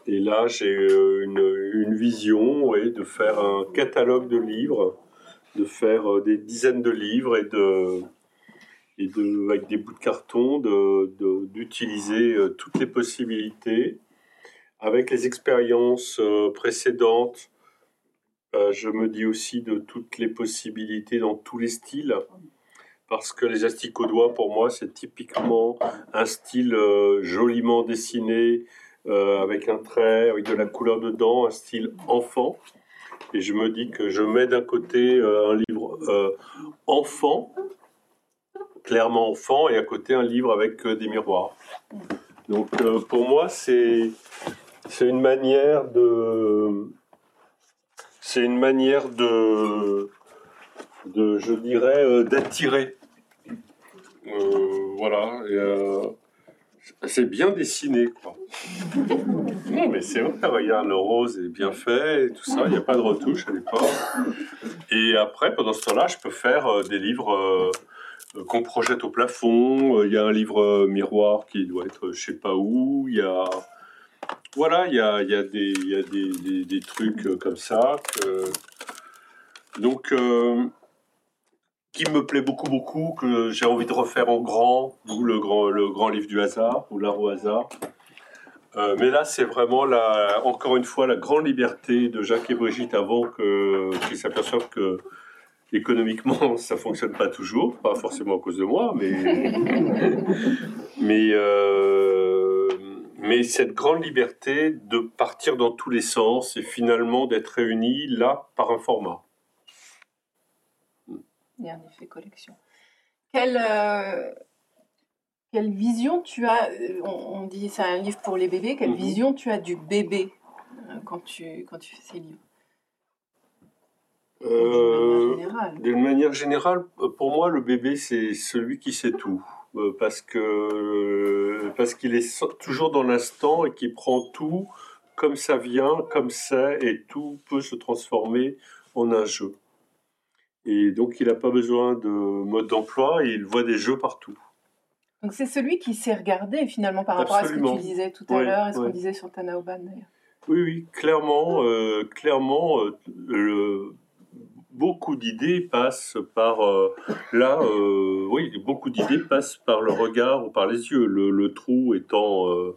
Et là, j'ai euh, une, vision de faire un catalogue de livres, de faire euh, des dizaines de livres et de, et de avec des bouts de carton, d'utiliser euh, toutes les possibilités. Avec les expériences précédentes, je me dis aussi de toutes les possibilités dans tous les styles parce que les asticots doigts, pour moi, c'est typiquement un style joliment dessiné, avec un trait, avec de la couleur dedans, un style enfant. Et je me dis que je mets d'un côté euh, un livre euh, enfant, clairement enfant, et à côté un livre avec des miroirs. Donc pour moi, c'est c'est une manière de c'est une manière de de je dirais d'attirer. voilà. Et, c'est bien dessiné, quoi. non, mais c'est vrai, regarde, le rose est bien fait, tout ça, il n'y a pas de retouche à l'époque. Et après, pendant ce temps-là, je peux faire euh, des livres euh, qu'on projette au plafond. Euh, il y a un livre miroir qui doit être je sais pas où. Il y a. Voilà, il y a, y a, des, y a des, des, trucs comme ça. Donc, qui me plaît beaucoup, beaucoup, que j'ai envie de refaire en grand, ou le grand, le grand livre du hasard, ou l'art au hasard. Euh, mais là, c'est vraiment, la, encore une fois, la grande liberté de Jacques et Brigitte avant qu'ils s'aperçoivent que économiquement, (laughs) ça fonctionne pas toujours, pas forcément à cause de moi, mais (laughs) mais euh, mais cette grande liberté de partir dans tous les sens et finalement d'être réunis là par un format. Il y a un effet collection. Quelle euh, quelle vision tu as on, dit c'est un livre pour les bébés. Quelle mhm. vision tu as du bébé euh, quand tu quand tu fais ces livres? Euh, D'une manière générale, pour moi, le bébé, c'est celui qui sait tout. Euh, parce que parce qu'il est toujours dans l'instant et qu'il prend tout comme ça vient, comme c'est, et tout peut se transformer en un jeu. Et donc, il n'a pas besoin de mode d'emploi, il voit des jeux partout. Donc, c'est celui qui sait regarder, finalement, par rapport à ce que tu disais tout à l'heure et ce qu'on disait sur Tanaoban, d'ailleurs. Oui, oui, clairement, euh, clairement, le, beaucoup d'idées passent par euh, là, euh, oui, beaucoup d'idées passent par le regard ou par les yeux. Le, trou étant euh,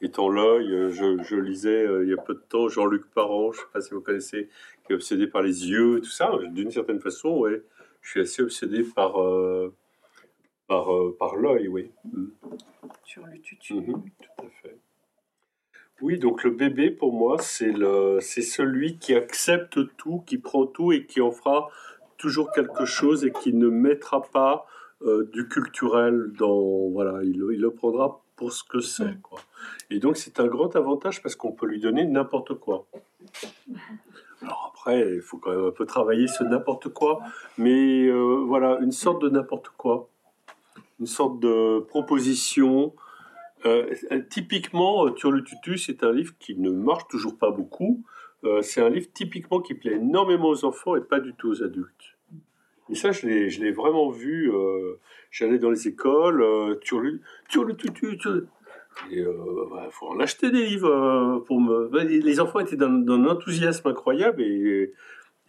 étant l'œil. Je, lisais il y a peu de temps Jean-Luc Parent, je ne sais pas si vous connaissez, qui est obsédé par les yeux, tout ça. D'une certaine façon, ouais, je suis assez obsédé par par par l'œil, oui. Mm. Sur le tutu. Mm-hmm, tout à fait. Oui, donc le bébé, pour moi, c'est le, c'est celui qui accepte tout, qui prend tout et qui en fera toujours quelque chose et qui ne mettra pas euh, du culturel dans, voilà, il, il, le prendra pour ce que c'est, quoi. Et donc c'est un grand avantage parce qu'on peut lui donner n'importe quoi. (laughs) Alors après, il faut quand même un peu travailler ce n'importe quoi, mais euh, voilà, une sorte de n'importe quoi, une sorte de proposition euh, typiquement, euh, le Tutu, c'est un livre qui ne marche toujours pas beaucoup. Euh, c'est un livre typiquement qui plaît énormément aux enfants et pas du tout aux adultes. Et ça, je l'ai vraiment vu. J'allais dans les écoles, tu le Tutu, il faut en acheter des livres pour me. Les enfants étaient dans, dans un enthousiasme incroyable et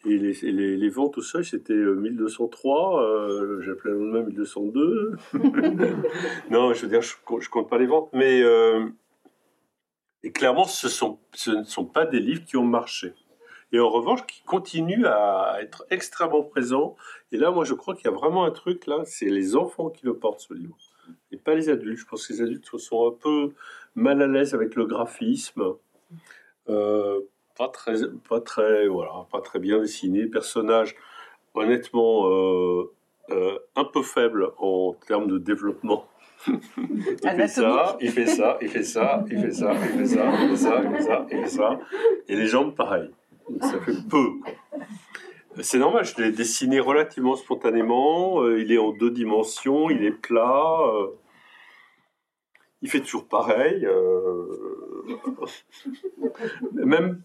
et les, les, ventes au seuil, c'était 1203, euh, j'appelais le lendemain 1202. (laughs) non, je veux dire, je, ne compte pas les ventes, mais euh, et clairement, ce, sont, ce ne sont pas des livres qui ont marché. Et en revanche, qui continuent à être extrêmement présents. Et là, moi, je crois qu'il y a vraiment un truc, là, c'est les enfants qui le portent, ce livre pas les adultes. Je pense que les adultes se sont un peu mal à l'aise avec le graphisme. Euh, pas très, pas très, voilà, pas très bien dessiné. Personnage, honnêtement, euh, euh, un peu faible en termes de développement. (laughs) il, fait ça, il fait ça, il fait ça, il fait ça, il fait ça, il fait ça, il fait ça, il fait ça, et les jambes pareil. Ça fait peu. C'est normal, je l'ai dessiné relativement spontanément. il est en deux dimensions, il est plat il fait toujours pareil. (laughs) Même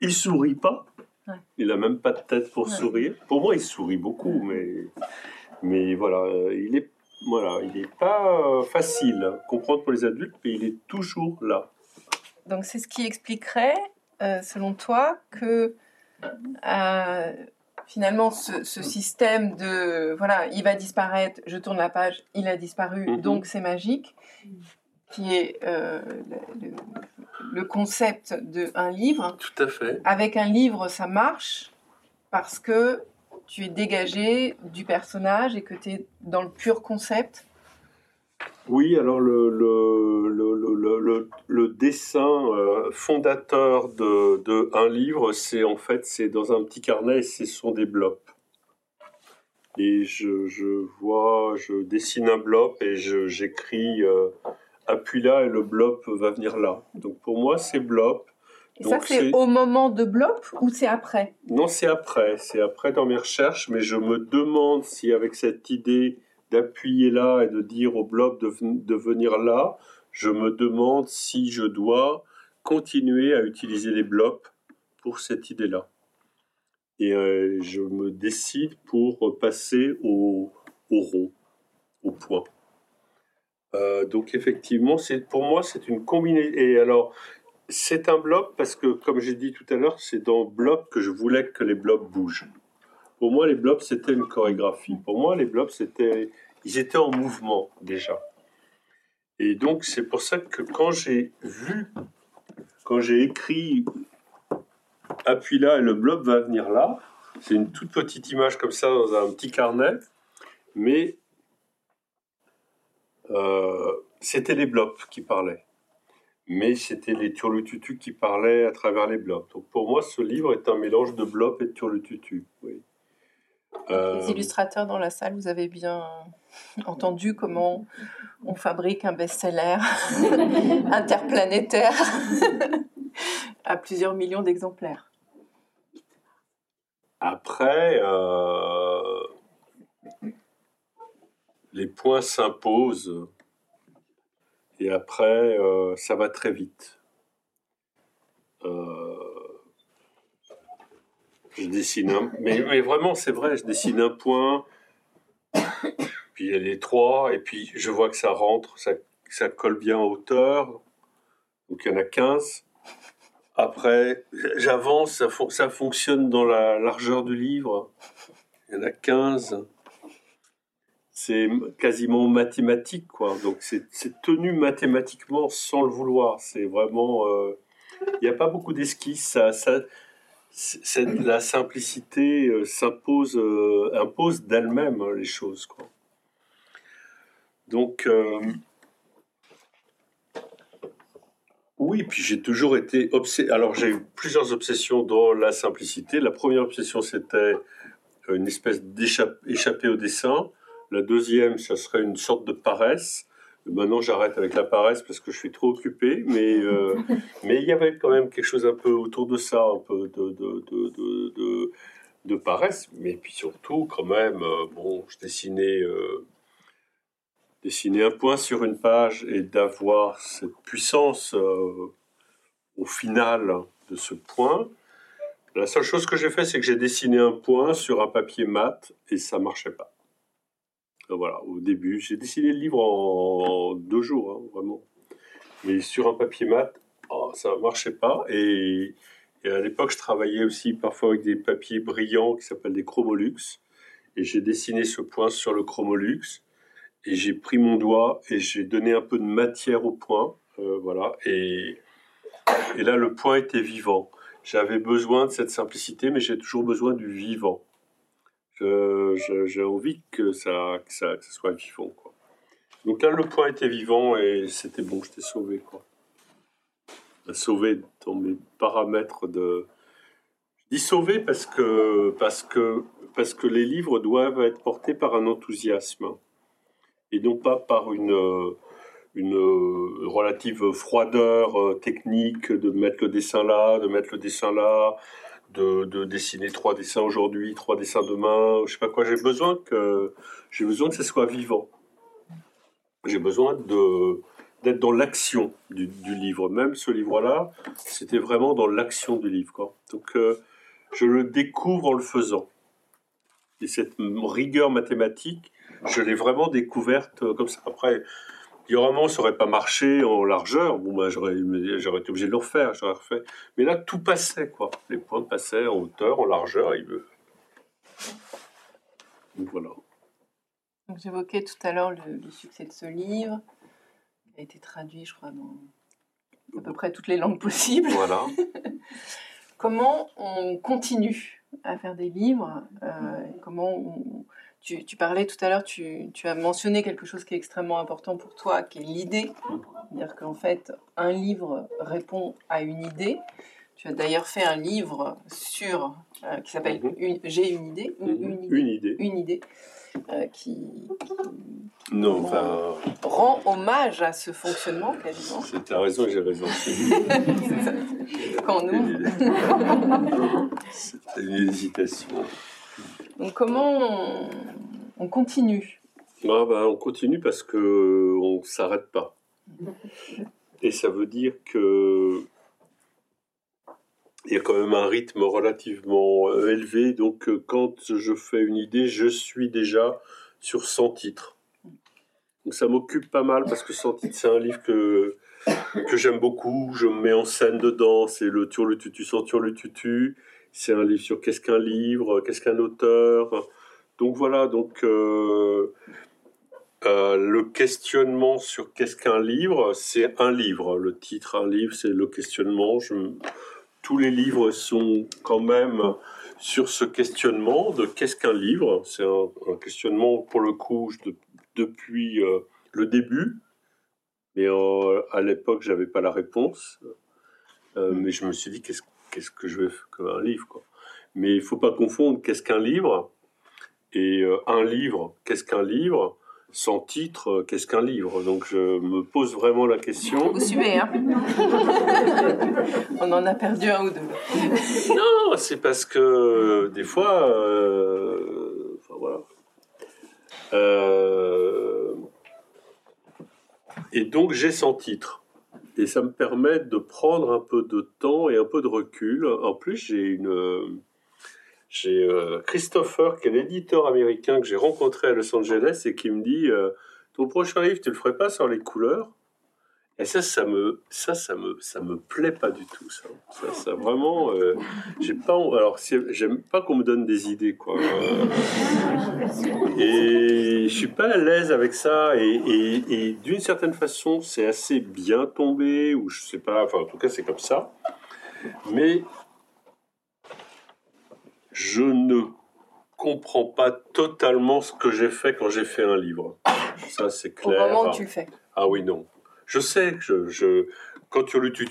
il sourit pas. Il a même pas de tête pour sourire. Pour moi, il sourit beaucoup, mais mais voilà, euh, il est voilà, il n'est pas facile à comprendre pour les adultes, mais il est toujours là. Donc c'est ce qui expliquerait, euh, selon toi, que euh, finalement ce, système de voilà, il va disparaître, je tourne la page, il a disparu, mhm. donc c'est magique, qui est le, le concept d'un livre. Tout à fait. Avec un livre, ça marche parce que tu es dégagé du personnage et que tu es dans le pur concept. Oui, alors le, le, le, dessin euh, fondateur de, de, un livre, c'est en fait c'est dans un petit carnet, ce sont des blocs. Et je, je, vois, je dessine un bloc et j'écris euh, appuie là et le blob va venir là. Donc pour moi, c'est blob. Et ça, c'est au moment de blob ou c'est après? Non, c'est après. C'est après dans mes recherches, mais je me demande si avec cette idée d'appuyer là et de dire au blob de, venir là, je me demande si je dois continuer à utiliser les blobs pour cette idée-là. Et euh, je me décide pour passer au, au rond, au point. Euh, donc effectivement, c'est pour moi c'est une combinaison. Et alors c'est un bloc parce que comme j'ai dit tout à l'heure, c'est dans bloc que je voulais que les blocs bougent. Pour moi, les blobs, c'était une chorégraphie. Pour moi, les blobs, c'était, ils étaient en mouvement déjà. Et donc, c'est pour ça que quand j'ai vu, quand j'ai écrit appuie là et le blob va venir là, c'est une toute petite image comme ça dans un petit carnet, mais euh, c'était les blobs qui parlaient. Mais c'était les turlututus qui parlaient à travers les blobs. Donc pour moi, ce livre est un mélange de blobs et de turlututus. Oui. Euh, les illustrateurs dans la salle, vous avez bien entendu comment on fabrique un best-seller (laughs) interplanétaire (laughs) à plusieurs millions d'exemplaires. Après, euh, les points s'imposent et après, euh, ça va très vite. Euh, je dessine un... Mais, mais vraiment, c'est vrai, je dessine un point, puis il y a les trois, et puis je vois que ça rentre, ça, ça colle bien en hauteur. Donc il y en a 15. Après, j'avance, ça, fonctionne dans la largeur du livre. Il y en a 15. C'est quasiment mathématique, quoi. Donc c'est tenu mathématiquement sans le vouloir. C'est vraiment. Euh, il n'y a pas beaucoup d'esquisses. Ça, la simplicité euh, s'impose, euh, impose d'elle-même hein, les choses, quoi. Donc. Oui, puis j'ai toujours été obsédé. Alors j'ai eu plusieurs obsessions dans la simplicité. La première obsession, c'était une espèce d'échapper au dessin. La deuxième, ça serait une sorte de paresse. Maintenant, j'arrête avec la paresse parce que je suis trop occupé, mais euh, (laughs) mais il y avait quand même quelque chose un peu autour de ça, un peu de de, de, de, de paresse, mais puis surtout quand même, euh, bon, je dessinais euh, dessiner un point sur une page et d'avoir cette puissance au final de ce point. La seule chose que j'ai fait, c'est que j'ai dessiné un point sur un papier mat et ça marchait pas. Voilà, au début, j'ai dessiné le livre en, deux jours, hein, vraiment. Mais sur un papier mat, oh, ça marchait pas. Et, et à l'époque, je travaillais aussi parfois avec des papiers brillants qui s'appellent des chromolux. Et j'ai dessiné ce point sur le chromolux et j'ai pris mon doigt et j'ai donné un peu de matière au point, euh, voilà, et, et là le point était vivant. J'avais besoin de cette simplicité, mais j'ai toujours besoin du vivant. J'ai envie que ça, que ça, soit vivant, quoi. Donc là, le point était vivant et c'était bon, je t'ai sauvé, quoi. Sauvé dans mes paramètres de. Je dis sauvé parce que, parce que, parce que les livres doivent être portés par un enthousiasme et non pas par une, une relative froideur euh, technique de mettre le dessin là, de mettre le dessin là, de, de dessiner trois dessins aujourd'hui, trois dessins demain, je sais pas quoi. J'ai besoin que j'ai besoin que ça soit vivant. J'ai besoin d'être dans l'action du, livre. Même ce livre-là, c'était vraiment dans l'action du livre. Quoi. Donc, je le découvre en le faisant. Et cette rigueur mathématique, je l'ai vraiment découverte euh, comme ça. Après, moment ça n'aurait pas marché en largeur. Bon, bah, j'aurais, j'aurais été obligé de le refaire, j'aurais refait. Mais là, tout passait, quoi. Les points passaient en hauteur, en largeur. Il veut. Donc voilà. Donc, j'évoquais tout à l'heure le, succès de ce livre, qui a été traduit, je crois, dans à peu près toutes les langues possibles. Voilà. (laughs) comment on continue à faire des livres euh, Comment on, tu, parlais tout à l'heure, tu, as mentionné quelque chose qui est extrêmement important pour toi, qui est l'idée. C'est-à-dire qu'en fait, un livre répond à une idée. Tu as d'ailleurs fait un livre sur euh, qui s'appelle mhm. J'ai une idée mhm. une, idée, une idée, une idée euh, qui, non, rend, hommage à ce fonctionnement quasiment. Tu as raison, j'ai raison. (laughs) Quand nous. (laughs) C'était une hésitation. Donc comment on, continue? Ah bah, On continue parce que on s'arrête pas. Et ça veut dire que il y a quand même un rythme relativement euh, élevé. Donc euh, quand je fais une idée, je suis déjà sur 100 titres. Donc ça m'occupe pas mal parce que 100 titres, c'est un livre que, que j'aime beaucoup. Je me mets en scène dedans. C'est le Tour le tutu sans le tutu c'est un livre sur qu'est-ce qu'un livre, qu'est-ce qu'un auteur. Donc voilà, donc euh, euh, le questionnement sur qu'est-ce qu'un livre, c'est un livre. Le titre, un livre, c'est le questionnement. tous les livres sont quand même sur ce questionnement de qu'est-ce qu'un livre. C'est un, questionnement, pour le coup, depuis euh, le début. Mais à l'époque, j'avais pas la réponse. mais je me suis dit, qu'est-ce qu'est-ce que je veux qu'un livre quoi. Mais il faut pas confondre qu'est-ce qu'un livre et euh, un livre, qu'est-ce qu'un livre sans titre, euh, qu'est-ce qu'un livre Donc je me pose vraiment la question. Vous suivez, hein (laughs) On en a perdu un ou deux. (laughs) non, c'est parce que des fois, euh, enfin voilà. et donc j'ai sans titre et ça me permet de prendre un peu de temps et un peu de recul. En plus, j'ai j'ai euh, Christopher, qui est l'éditeur américain que j'ai rencontré à Los Angeles et qui me dit euh, ton prochain livre, tu le ferais pas sur les couleurs? Et ça, ça me, ça, ça me, ça me plaît pas du tout. Ça, ça, vraiment, euh, j'ai pas. Alors, j'aime pas qu'on me donne des idées, quoi. et je suis pas à l'aise avec ça. Et, et, d'une certaine façon, c'est assez bien tombé, ou je sais pas. Enfin, en tout cas, c'est comme ça. Mais je ne comprends pas totalement ce que j'ai fait quand j'ai fait un livre. Ça, c'est clair. Au moment où tu le fais. Ah oui, non. Je sais, je, je, quand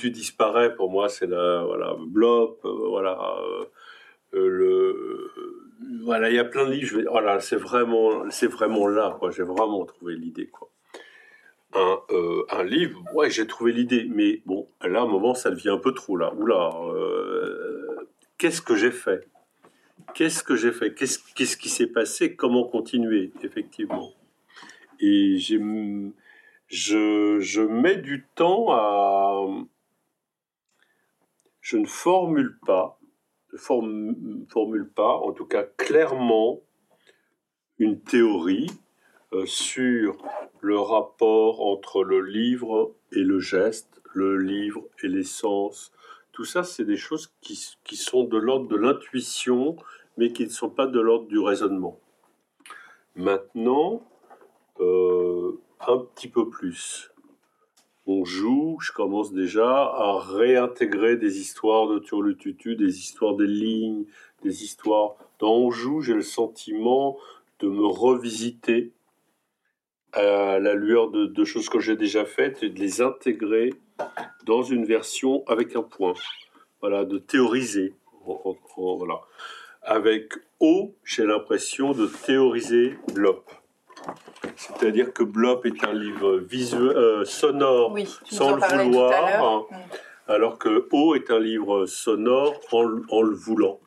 disparaît, pour moi, c'est la voilà, Blop, euh, voilà, euh, euh, le, voilà, il y a plein de livres. voilà, c'est vraiment, c'est vraiment là, quoi. J'ai vraiment trouvé l'idée, quoi. Un, un, livre, ouais, j'ai trouvé l'idée, mais bon, là, à un moment, ça devient un peu trop, là. Oula, qu'est-ce que j'ai fait? Qu'est-ce que j'ai fait? Qu'est-ce qu'est-ce qui s'est passé? Comment continuer, effectivement Et j'ai je, mets du temps à... Je ne formule pas, ne formule pas, en tout cas clairement, une théorie euh, sur le rapport entre le livre et le geste, le livre et l'essence. Tout ça, c'est des choses qui, sont de l'ordre de l'intuition, mais qui ne sont pas de l'ordre du raisonnement. Maintenant, euh, un petit peu plus. On joue, je commence déjà à réintégrer des histoires de Turlututu, des histoires des lignes, des histoires. Dans On joue, j'ai le sentiment de me revisiter à la lueur de, choses que j'ai déjà faites et de les intégrer dans une version avec un point. Voilà, de théoriser. Voilà. Avec O, j'ai l'impression de théoriser Blop. C'est-à-dire que Blop est un livre visuel, euh, sonore sans le vouloir, mm. alors que O est un livre sonore en, le voulant.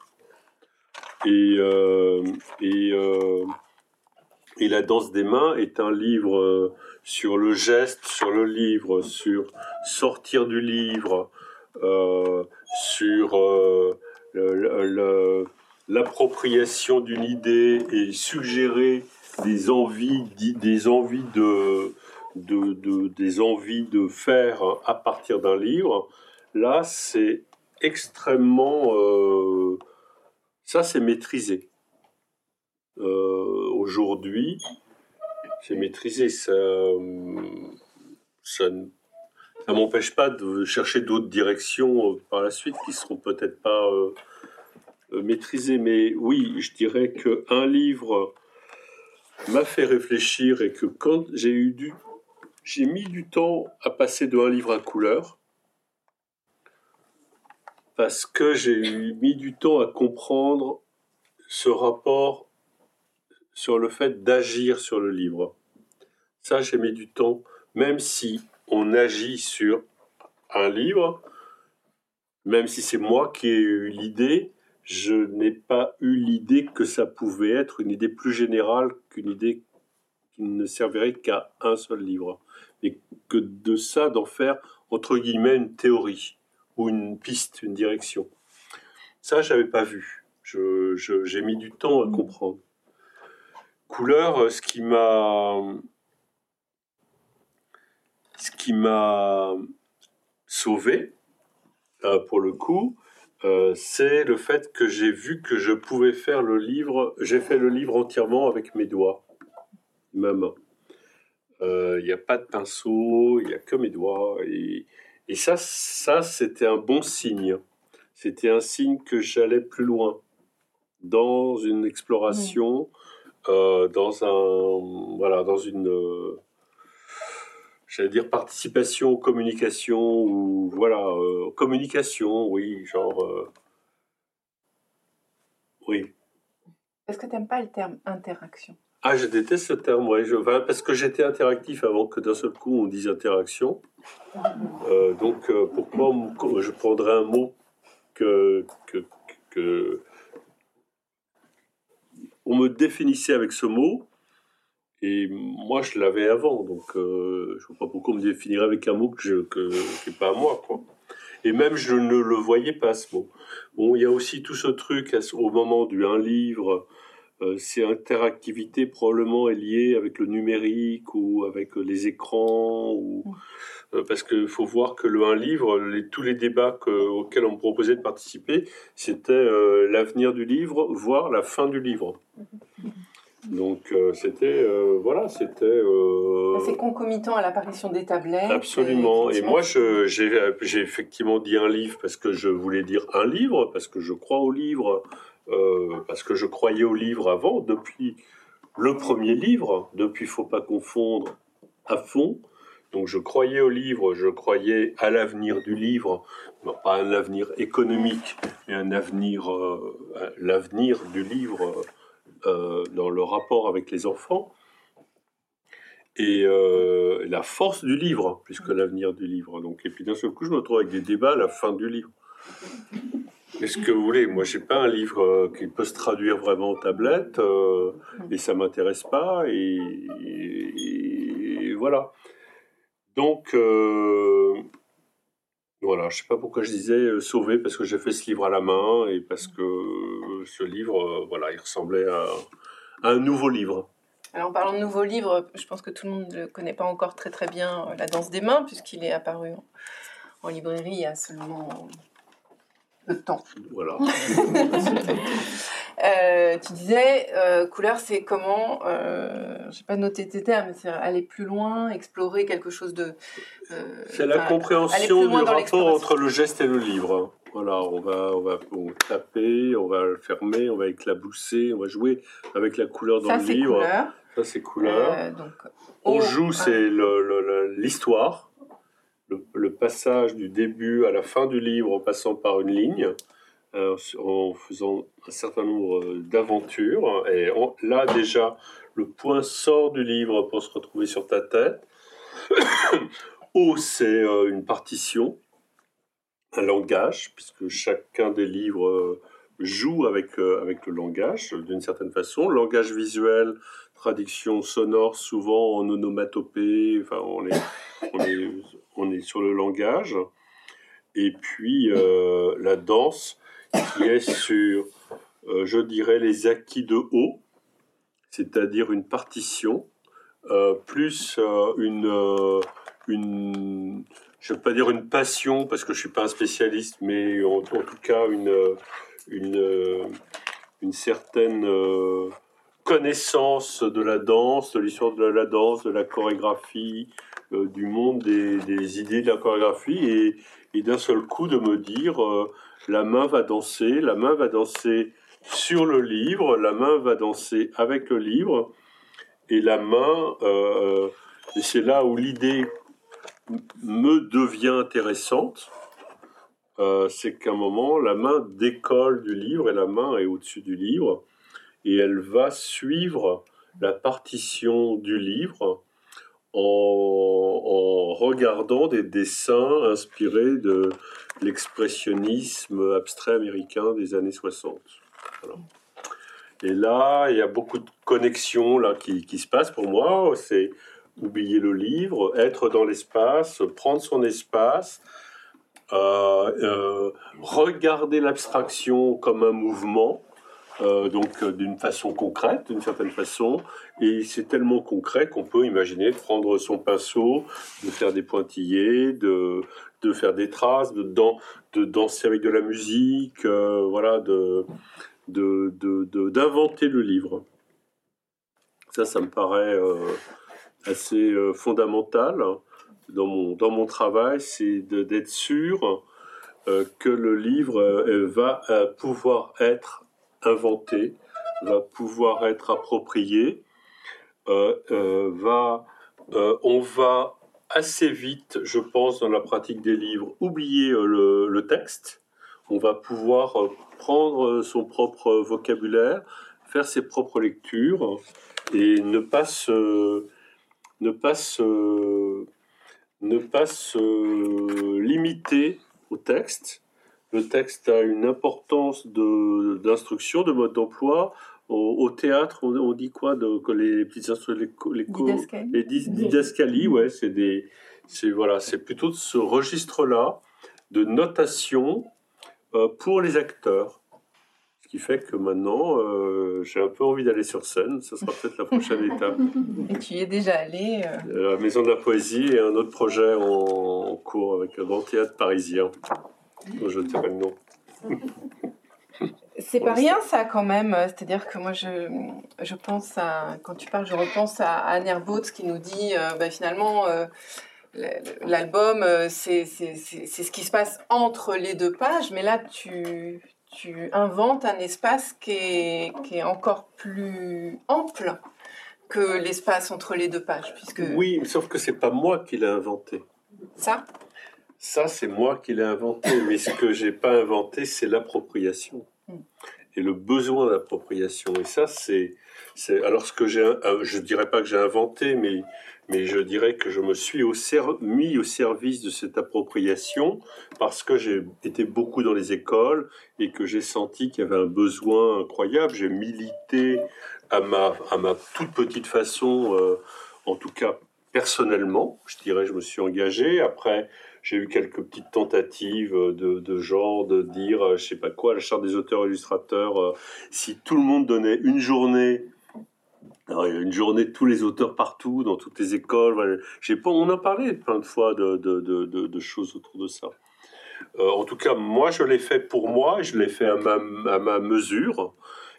Et, euh, euh, et, La danse des mains est un livre sur le geste, sur le livre, sur sortir du livre, sur l'appropriation d'une idée et suggérer des envies, des envies de, faire à partir d'un livre, là, c'est extrêmement, euh, ça, c'est maîtrisé. Euh, aujourd'hui, c'est maîtrisé. Ça, ça, ça m'empêche pas de chercher d'autres directions euh, par la suite qui seront peut-être pas maîtrisées. Mais oui, je dirais qu'un livre m'a fait réfléchir et que quand j'ai eu du, j'ai mis du temps à passer de un livre à couleur parce que j'ai mis du temps à comprendre ce rapport sur le fait d'agir sur le livre. Ça, j'ai mis du temps, même si on agit sur un livre, même si c'est moi qui ai eu l'idée, je n'ai pas eu l'idée que ça pouvait être une idée plus générale qu'une idée qui ne servirait qu'à un seul livre. Et que de ça, d'en faire, entre guillemets, une théorie ou une piste, une direction. Ça, je n'avais pas vu. j'ai mis du temps à comprendre. Couleur, euh, ce qui m'a. Ce qui m'a sauvé, euh, pour le coup, euh, c'est le fait que j'ai vu que je pouvais faire le livre. J'ai fait le livre entièrement avec mes doigts, ma main. Il n'y a pas de pinceau, il n'y a que mes doigts. Et, et ça, ça c'était un bon signe. C'était un signe que j'allais plus loin dans une exploration, euh, dans un voilà, dans une euh, j'allais dire participation, communication ou voilà, euh, communication, oui, genre oui. Est-ce que tu n'aimes pas le terme interaction? Ah, je déteste ce terme, oui, je, parce que j'étais interactif avant que d'un seul coup on dise interaction. donc pourquoi je prendrais un mot que, que, on me définissait avec ce mot. Et moi, je l'avais avant, donc euh, je ne vois pas pourquoi on me définirait avec un mot que je, que, qui n'est pas à moi, quoi. Et même, je ne le voyais pas, ce mot. Bon, il y a aussi tout ce truc, au moment du un livre, euh, ces interactivités probablement est liée avec le numérique ou avec les écrans, ou, euh, parce qu'il faut voir que le un livre, tous les débats auxquels on me proposait de participer, c'était euh, l'avenir du livre, voire la fin du livre. Donc c'était voilà, c'était. C'est concomitant à l'apparition des tablettes. Absolument. Et, moi, j'ai effectivement dit un livre parce que je voulais dire un livre, parce que je crois au livre, euh, parce que je croyais au livre avant, depuis le premier livre, depuis Faut pas confondre, à fond. Donc je croyais au livre, je croyais à l'avenir du livre, non, pas un avenir économique, mais un avenir, euh, l'avenir du livre euh, dans le rapport avec les enfants et la force du livre, puisque l'avenir du livre. Donc, et puis d'un seul coup, je me retrouve avec des débats à la fin du livre. Qu'est-ce que vous voulez Moi, j'ai pas un livre euh, qui peut se traduire vraiment en tablette, euh, et ça m'intéresse pas, et, voilà. Donc, euh, voilà, je sais pas pourquoi je disais sauver, parce que j'ai fait ce livre à la main, et parce que ce livre, voilà, il ressemblait à, à, un nouveau livre. Alors, en parlant de nouveau livre, je pense que tout le monde ne connaît pas encore très très bien La danse des mains, puisqu'il est apparu en librairie il y a seulement le temps. Voilà. (laughs) Euh, tu disais, euh, couleur, c'est comment, euh, je n'ai pas noté tes termes, mais c'est aller plus loin, explorer quelque chose de... c'est la compréhension du rapport entre le geste et le livre. Voilà, on va, on va taper, on va le fermer, on va éclabousser, on va jouer avec la couleur dans le livre. Ça, c'est couleur. on joue, c'est l'histoire le, passage du début à la fin du livre en passant par une ligne, euh, en faisant un certain nombre d'aventures. Et là, déjà, le point sort du livre pour se retrouver sur ta tête. O, (coughs) c'est euh, une partition, un langage, puisque chacun des livres euh, joue avec, avec le langage d'une certaine façon. Langage visuel, traduction sonore, souvent en onomatopée, enfin, on est, on est on est sur le langage, et puis euh, la danse qui est sur, euh, je dirais, les acquis de haut, c'est-à-dire une partition, euh, plus une, une, je ne veux pas dire une passion, parce que je ne suis pas un spécialiste, mais en, tout cas une, une, certaine connaissance de la danse, de l'histoire de la danse, de la chorégraphie, euh, du monde des, idées de la chorégraphie et, d'un seul coup de me dire euh, la main va danser, la main va danser sur le livre, la main va danser avec le livre et la main, euh, et c'est là où l'idée me devient intéressante, c'est qu'à un moment, la main décolle du livre et la main est au-dessus du livre et elle va suivre la partition du livre en, regardant des dessins inspirés de l'expressionnisme abstrait américain des années 60. Et là, il y a beaucoup de connexions là, qui, qui se passent pour moi. C'est oublier le livre, être dans l'espace, prendre son espace, euh, euh, regarder l'abstraction comme un mouvement, euh, donc euh, d'une façon concrète, d'une certaine façon, et c'est tellement concret qu'on peut imaginer prendre son pinceau, de faire des pointillés, de, de faire des traces, de, de danser avec de la musique, euh, voilà, de d'inventer le livre. Ça, ça me paraît assez fondamental dans mon, dans mon travail, c'est d'être sûr que le livre va pouvoir être inventé, va pouvoir être approprié, euh, euh, va, euh, on va assez vite, je pense, dans la pratique des livres, oublier le, texte. On va pouvoir prendre son propre vocabulaire, faire ses propres lectures et ne pas se, ne pas ne pas se limiter au texte le texte a une importance d'instruction, de, mode d'emploi. Au, théâtre, on, dit quoi de, que les petites instructions, les, les, didascalies, ouais, c'est des, c'est voilà, c'est plutôt de ce registre-là de notation euh, pour les acteurs. Ce qui fait que maintenant, euh, j'ai un peu envie d'aller sur scène. Ce sera peut-être la prochaine (laughs) étape. Et tu y es déjà allé euh... La Maison de la Poésie et un autre projet en, en cours avec un grand théâtre parisien je ne sais pas le nom. C'est pas rien ça quand même, c'est-à-dire que moi je, je pense à, quand tu parles, je repense à Anne Herbaut qui nous dit euh, bah, finalement euh, l'album euh, c'est ce qui se passe entre les deux pages, mais là tu, tu inventes un espace qui est, qui est encore plus ample que l'espace entre les deux pages. Puisque... Oui, sauf que c'est pas moi qui l'ai inventé. Ça? Ça, c'est moi qui l'ai inventé, mais ce que j'ai pas inventé, c'est l'appropriation hmm. et le besoin d'appropriation. Et ça, c'est, c'est alors ce que j'ai, euh, je dirais pas que j'ai inventé, mais mais je dirais que je me suis au mis au service de cette appropriation parce que j'ai été beaucoup dans les écoles et que j'ai senti qu'il y avait un besoin incroyable. J'ai milité à ma, à ma toute petite façon, euh, en tout cas personnellement, je dirais, je me suis engagé. Après, j'ai eu quelques petites tentatives de, de, genre de dire, euh, je sais pas quoi, la charte des auteurs illustrateurs, euh, si tout le monde donnait une journée, une journée de tous les auteurs partout, dans toutes les écoles. Pas, on a parlé plein de fois de, de, de choses autour de ça. Euh, en tout cas, moi, je l'ai fait pour moi, je l'ai fait à ma, à ma mesure.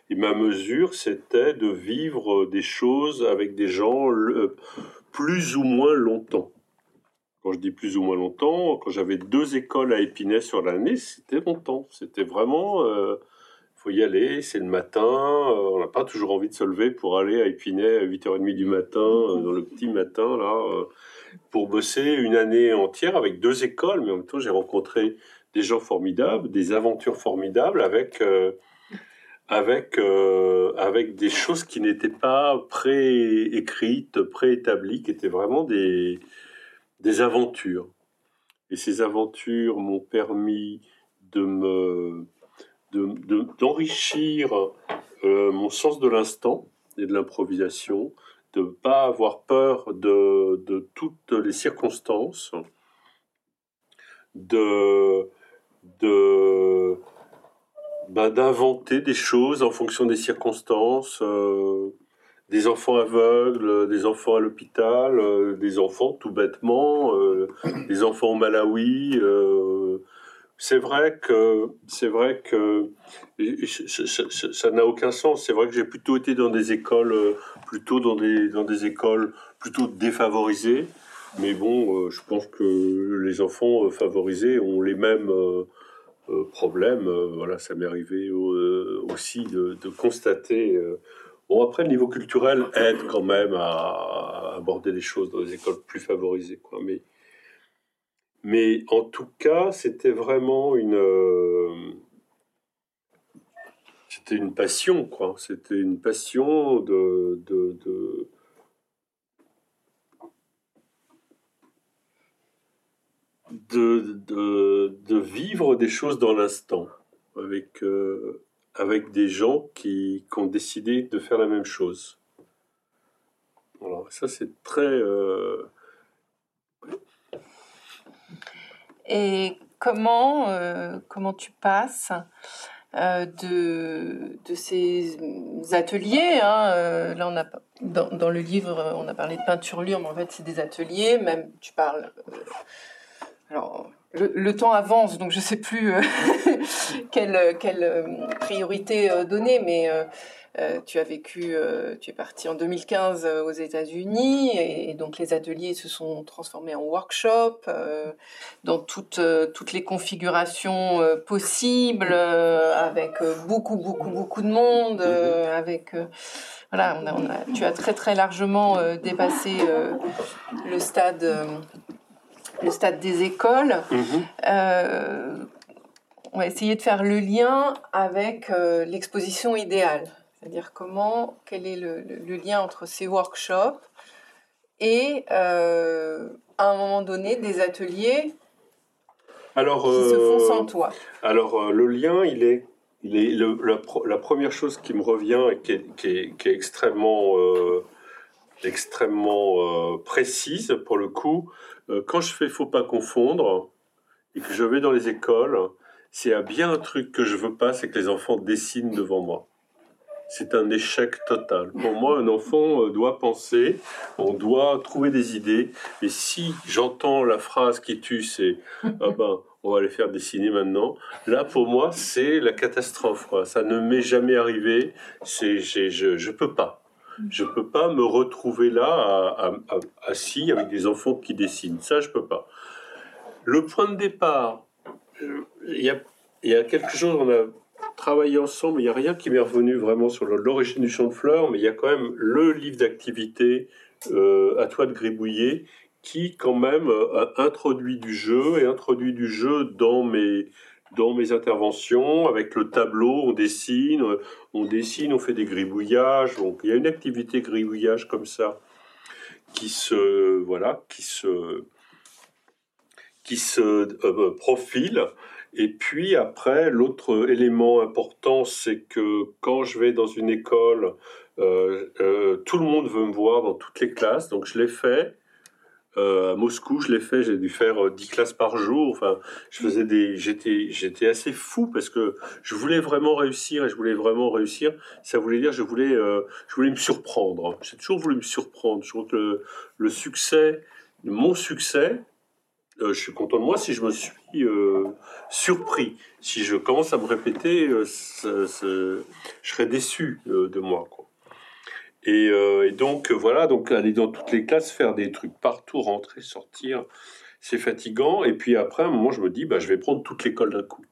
Et ma mesure, c'était de vivre des choses avec des gens plus ou moins longtemps. Quand je dis plus ou moins longtemps, quand j'avais deux écoles à Épinay sur l'année, c'était longtemps. C'était vraiment, il euh, faut y aller, c'est le matin. Euh, on n'a pas toujours envie de se lever pour aller à Épinay à 8h30 du matin, euh, dans le petit matin, là, pour bosser une année entière avec deux écoles. Mais en même temps, j'ai rencontré des gens formidables, des aventures formidables avec avec, avec des choses qui n'étaient pas pré-écrites, pré-établies, qui étaient vraiment des, des aventures. Et ces aventures m'ont permis de me d'enrichir euh, mon sens de l'instant et de l'improvisation, de ne pas avoir peur de, toutes les circonstances, de bah, d'inventer des choses en fonction des circonstances. Euh, des enfants aveugles, des enfants à l'hôpital, euh, des enfants tout bêtement, euh, des enfants au Malawi. Euh, c'est vrai que c'est vrai que ça n'a aucun sens. C'est vrai que j'ai plutôt été dans des écoles, plutôt dans des dans des écoles plutôt défavorisées. Mais bon, je pense que les enfants favorisés ont les mêmes problèmes. voilà, ça m'est arrivé aussi de, de constater Bon, après, le niveau culturel aide quand même à aborder les choses dans les écoles plus favorisées, quoi. Mais, mais en tout cas, c'était vraiment une. Euh, c'était une passion, quoi. C'était une passion de, de, de de, vivre des choses dans l'instant, avec, euh, avec des gens qui, ont décidé de faire la même chose. Alors ça c'est très... Euh, Et comment, euh, comment tu passes de, de ces ateliers. Hein. là, on a, dans, dans, le livre, on a parlé de peinture mais en fait, c'est des ateliers. Même, tu parles. alors, le, temps avance, donc je ne sais plus (laughs) quelle, quelle, priorité donner, mais euh, tu as vécu, euh, tu es parti en 2015 euh, aux États-Unis et, donc les ateliers se sont transformés en workshop dans toutes, toutes les configurations possibles, avec beaucoup, beaucoup, beaucoup de monde, avec voilà, tu as très très largement dépassé le stade, le stade des écoles. Mm-hmm. on va essayer de faire le lien avec l'exposition idéale. C'est-à-dire comment, quel est le, lien entre ces workshops et euh, à un moment donné des ateliers alors, qui se font sans euh, toi. Alors euh, le lien, il est, il est la, première chose qui me revient et qui est, qui est, extrêmement, extrêmement précise pour le coup. Quand je fais faut pas confondre et que je vais dans les écoles, a bien un truc que je veux pas, c'est que les enfants dessinent devant moi c'est un échec total. Pour moi, un enfant euh, doit penser, on doit trouver des idées. Et si j'entends la phrase qui tue, c'est (laughs) ah ben, on va les faire dessiner maintenant. Là, pour moi, c'est la catastrophe. Ça ne m'est jamais arrivé. C'est, je, je peux pas. Je peux pas me retrouver là, assis avec des enfants qui dessinent. Ça, je peux pas. Le point de départ, il y a, quelque chose, on a travailler ensemble. Il n'y a rien qui m'est revenu vraiment sur l'origine du champ de fleurs, mais il y a quand même le livre d'activité euh, à toi de gribouiller qui quand même euh, a introduit du jeu et introduit du jeu dans mes dans mes interventions avec le tableau on dessine on dessine on fait des gribouillages donc il y a une activité gribouillage comme ça qui se voilà qui se qui se euh, profile et puis après, l'autre élément important, c'est que quand je vais dans une école, euh, euh, tout le monde veut me voir dans toutes les classes. Donc je l'ai fait. Euh, Moscou, je l'ai fait, j'ai dû faire 10 classes par jour. Enfin, je faisais des, j'étais, j'étais assez fou parce que je voulais vraiment réussir et je voulais vraiment réussir. Ça voulait dire, je voulais, je voulais me surprendre. J'ai toujours voulu me surprendre. Je trouve que le, succès, mon succès, je suis content de moi si je me suis euh, surpris. Si je commence à me répéter, euh, je serais déçu euh, de moi. Et, donc, voilà, donc aller dans toutes les classes, faire des trucs partout, rentrer, sortir, c'est fatigant. Et puis après, à un moment, je me dis, bah, je vais prendre toute l'école d'un coup.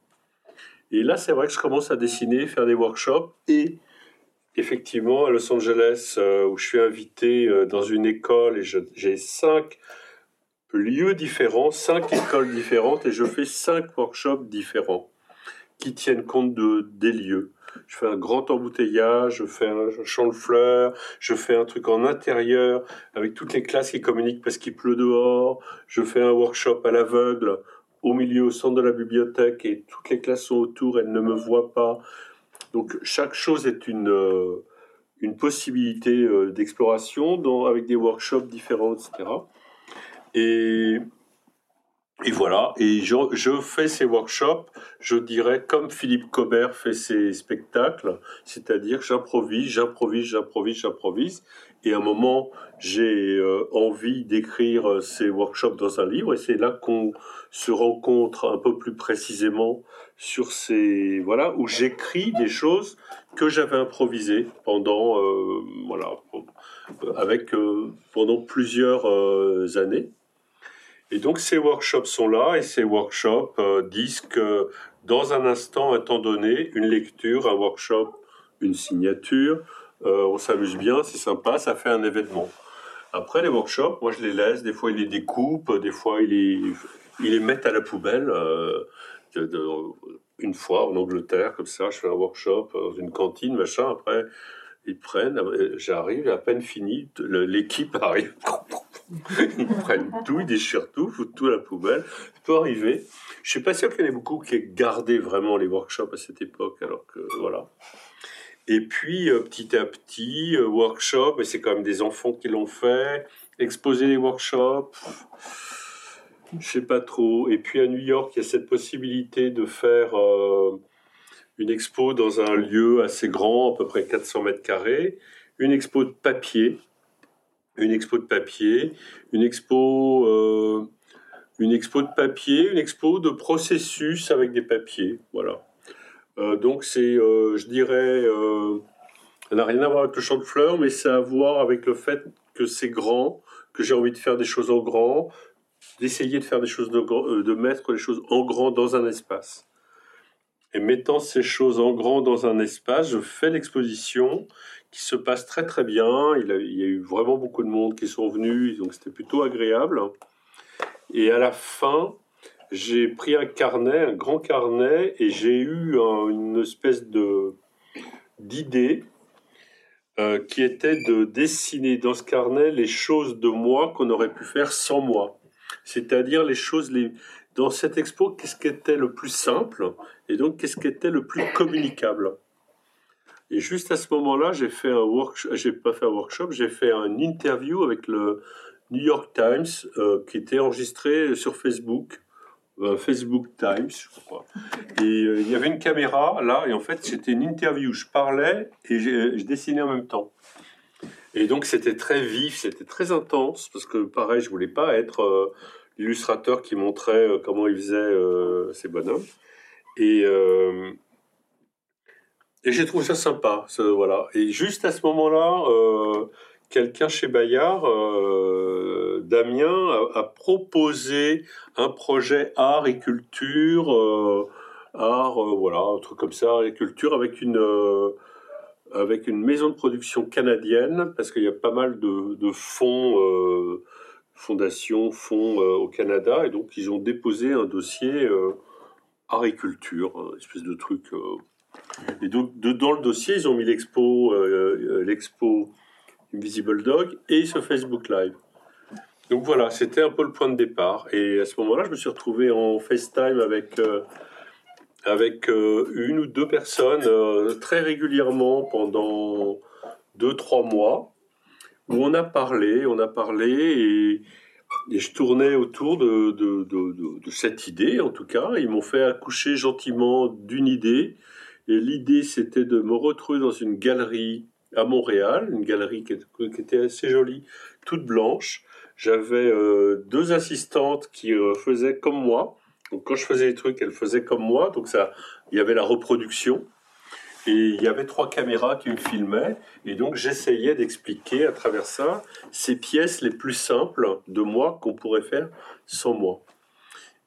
Et là, c'est vrai que je commence à dessiner, faire des workshops. Et effectivement, à Los Angeles, où je suis invité dans une école et j'ai cinq lieux différents, cinq écoles différentes et je fais cinq workshops différents qui tiennent compte de, des lieux. Je fais un grand embouteillage, je fais un champ de fleurs, je fais un truc en intérieur avec toutes les classes qui communiquent parce qu'il pleut dehors, je fais un workshop à l'aveugle au milieu, au centre de la bibliothèque et toutes les classes sont autour, elles ne me voient pas. Donc chaque chose est une, euh, une possibilité euh, d'exploration avec des workshops différents, etc. Et, et voilà, et je, je, fais ces workshops, je dirais, comme Philippe Cobert fait ses spectacles, c'est-à-dire j'improvise, j'improvise, j'improvise, j'improvise, et à un moment, j'ai euh, envie d'écrire euh, ces workshops dans un livre, et c'est là qu'on se rencontre un peu plus précisément sur ces... Voilà, où j'écris des choses que j'avais improvisées pendant... Euh, voilà, avec... pendant plusieurs années. Et donc ces workshops sont là et ces workshops euh, disent que dans un instant, un temps donné, une lecture, un workshop, une signature, euh, on s'amuse bien, c'est sympa, ça fait un événement. Après les workshops, moi je les laisse, des fois ils les découpent, des fois ils les, ils les mettent à la poubelle. Euh, une fois en Angleterre, comme ça, je fais un workshop dans une cantine, machin, après ils prennent, j'arrive, à peine fini, l'équipe (laughs) arrive, ils prennent tout, ils déchirent tout, foutent tout à la poubelle. Ça peut arriver. Je suis pas sûr qu'il y en ait beaucoup qui aient gardé vraiment les workshops à cette époque, alors voilà. Et puis euh, petit à petit, euh, workshop, et c'est quand même des enfants qui l'ont fait, exposer les workshops. Je sais pas trop. Et puis à New York, il y a cette possibilité de faire euh, une expo dans un lieu assez grand, à peu près 400 mètres carrés, une expo de papier, une expo de papier, une expo, euh, une expo de papier, une expo de processus avec des papiers, voilà. Euh, donc c'est, euh, je dirais, ça n'a rien à voir avec le champ de fleurs, mais a à voir avec le fait que c'est grand, que j'ai envie de faire des choses en grand, d'essayer de faire des choses de, de mettre les choses en grand dans un espace. Et mettant ces choses en grand dans un espace, je fais l'exposition qui se passe très très bien. Il, y a eu vraiment beaucoup de monde qui sont venus, donc c'était plutôt agréable. Et à la fin, j'ai pris un carnet, un grand carnet, et j'ai eu une espèce de d'idée euh, qui était de dessiner dans ce carnet les choses de moi qu'on aurait pu faire sans moi. C'est-à-dire les choses, les... dans cette expo, qu'est-ce qui était le plus simple et donc qu'est-ce qui était le plus communicable? Et juste à ce moment-là, j'ai fait un workshop, j'ai pas fait un workshop, j'ai fait une interview avec le New York Times euh, qui était enregistré sur Facebook, euh, Facebook Times, je crois. Et euh, il y avait une caméra là, et en fait c'était une interview. Je parlais et je dessinais en même temps. Et donc c'était très vif, c'était très intense parce que pareil, je voulais pas être l'illustrateur qui montrait comment il faisait ces bonhommes. Et et j'ai trouvé ça sympa, voilà. Et juste à ce moment-là, euh, quelqu'un chez Bayard, euh, Damien, a, proposé un projet art et culture, euh, art, voilà, un truc comme ça, art et culture, avec une avec une maison de production canadienne, parce qu'il y a pas mal de, fonds, fondations, fonds au Canada, et donc ils ont déposé un dossier art et culture, une espèce de truc et donc, dans le dossier, ils ont mis l'expo, euh, euh, l'expo Invisible Dog et ce Facebook Live. Donc voilà, c'était un peu le point de départ. Et à ce moment-là, je me suis retrouvé en FaceTime avec, euh, avec une ou deux personnes très régulièrement pendant deux, trois mois, où on a parlé, on a parlé et, je tournais autour de, cette idée, en tout cas. Ils m'ont fait accoucher gentiment d'une idée et l'idée, c'était de me retrouver dans une galerie à Montréal, une galerie qui, était assez jolie, toute blanche. J'avais euh, deux assistantes qui euh, faisaient comme moi. Donc quand je faisais les trucs, elles faisaient comme moi. Donc ça, il y avait la reproduction. Et il y avait trois caméras qui me filmaient. Et donc j'essayais d'expliquer à travers ça ces pièces les plus simples de moi qu'on pourrait faire sans moi.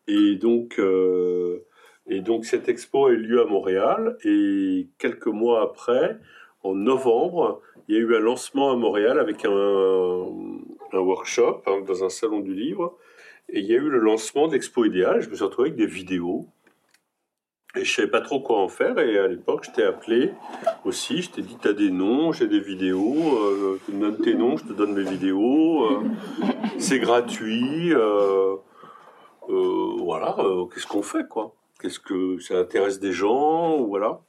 Et donc, euh, et donc cette expo a eu lieu à Montréal et quelques mois après, en novembre, il y a eu un lancement à Montréal avec un, workshop dans un salon du livre. Et il y a eu le lancement d'Expo Idéal. Je me suis retrouvé avec des vidéos. Et je savais pas trop quoi en faire. Et à l'époque, je t'ai appelé aussi. Je t'ai dit, tu as des noms, j'ai des vidéos. Euh, tu me donnes tes noms, je te donne mes vidéos. Euh, c'est gratuit. Euh, voilà, qu'est-ce qu'on fait, quoi? Qu'est-ce que ça intéresse des gens Voilà.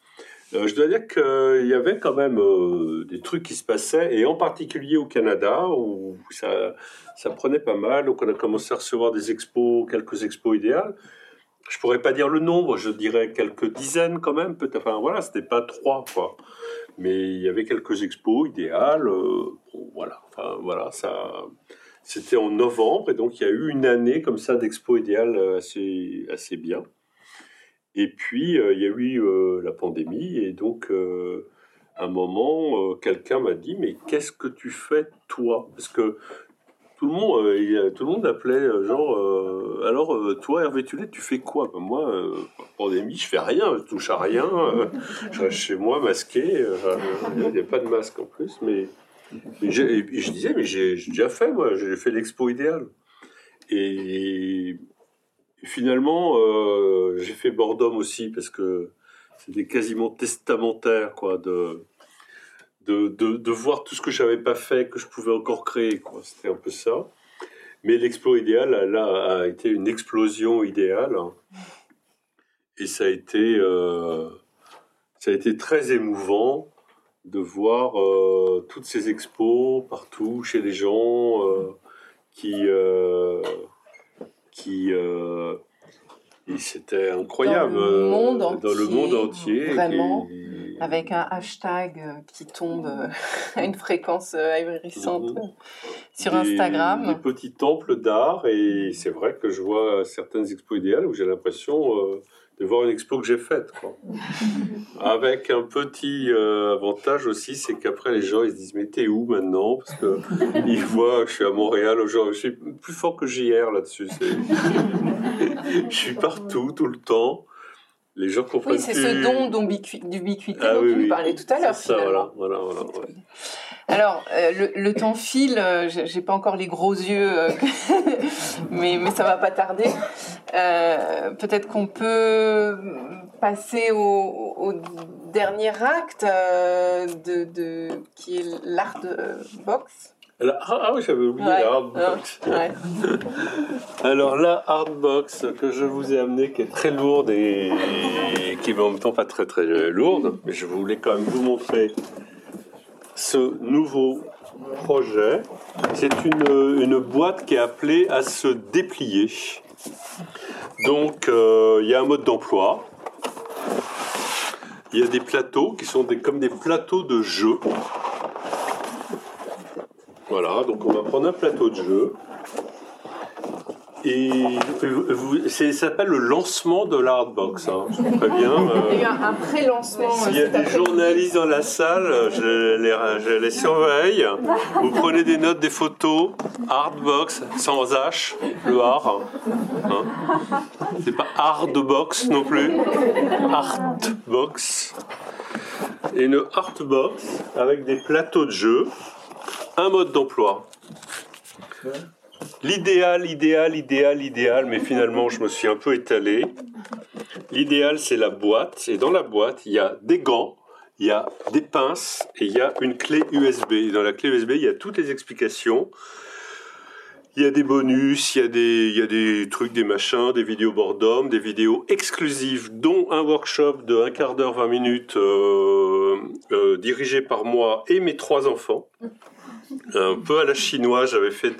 Euh, je dois dire qu'il y avait quand même euh, des trucs qui se passaient, et en particulier au Canada, où ça, prenait pas mal. Donc on a commencé à recevoir des expos, quelques expos idéales. Je pourrais pas dire le nombre, je dirais quelques dizaines quand même, peut-être. Enfin voilà, c'était pas trois, quoi. Mais il y avait quelques expos idéales. Euh, voilà, enfin voilà, ça. C'était en novembre, et donc il y a eu une année comme ça d'expo idéales assez, assez bien. Et puis, euh, il y a eu euh, la pandémie, et donc, euh, à un moment, quelqu'un m'a dit, mais qu'est-ce que tu fais, toi? Parce que tout le monde, tout le monde appelait genre, alors, toi, Hervé Tullet, tu fais quoi? Ben, Moi, pandémie, je fais rien, je touche à rien, je reste chez moi masqué, il n'y a pas de masque en plus, mais... Je disais, mais j'ai déjà fait, moi, j'ai fait l'expo idéale. Et finalement, euh, j'ai fait Bordom aussi parce que c'était quasiment testamentaire, quoi, de, de, de, voir tout ce que j'avais pas fait, que je pouvais encore créer. C'était un peu ça. Mais l'explo idéal, là, a été une explosion idéale. Et ça a été, euh, ça a été très émouvant de voir euh, toutes ces expos partout, chez les gens qui qui, euh, C'était incroyable. Dans le monde euh, Dans le entier, monde entier. vraiment. Et- avec un hashtag euh, qui tombe euh, (laughs) à une fréquence ahurissante sur des- Instagram. Des petits temples d'art, et c'est vrai que je vois certaines expos idéales où j'ai l'impression euh, de voir une expo que j'ai faite. quoi. (laughs) Avec un petit euh, avantage aussi, c'est qu'après les gens ils se disent mais t'es où maintenant? Parce que (laughs) ils voient que je suis à Montréal aujourd'hui. Je suis plus fort que JR là-dessus. (laughs) je suis partout, tout le temps. Les gens comprennent Oui, c'est plus. ce don d'ubiqui- d'ubiquité Ah dont oui, oui. parlais tout à l'heure. Ça, finalement. voilà, voilà, voilà, ouais. Alors, euh, le, le temps file, euh, j'ai pas encore les gros yeux, euh, (laughs) mais, mais ça va pas tarder. Euh, Peut-être qu'on peut passer au, au dernier acte de, de, qui est l'art de box. Alors, ah, ah oui, j'avais oublié Ouais, la hardbox. ouais. (laughs) Alors la hardbox que je vous ai amenée, qui est très lourde et qui est en même temps pas très très lourde, mais je voulais quand même vous montrer ce nouveau projet. C'est une, une boîte qui est appelée à se déplier. Donc euh, il y a un mode d'emploi. Il y a des plateaux qui sont des, comme des plateaux de jeu. Voilà, donc on va prendre un plateau de jeu. Et vous- ça s'appelle le lancement de la hardbox. Hein. Je vous préviens. Il y a eu euh, un, pré-lancement. S'il y euh, a des journalistes dans la salle, je les, je les surveille. Vous prenez des notes, des photos. Hardbox, sans H, le hard. Hein. C'est pas hardbox non plus. Artbox. Et une artbox avec des plateaux de jeu. Mode d'emploi. L'idéal, idéal, idéal, idéal, mais finalement je me suis un peu étalé. L'idéal c'est la boîte, et dans la boîte il y a des gants, il y a des pinces et il y a une clé USB. Dans la clé USB il y a toutes les explications. Il y a des bonus, il y a des, il y a des trucs, des machins, des vidéos boredom, des vidéos exclusives, dont un workshop de un quart d'heure, 20 minutes, euh, euh, dirigé par moi et mes trois enfants. Un peu à la chinoise, j'avais fait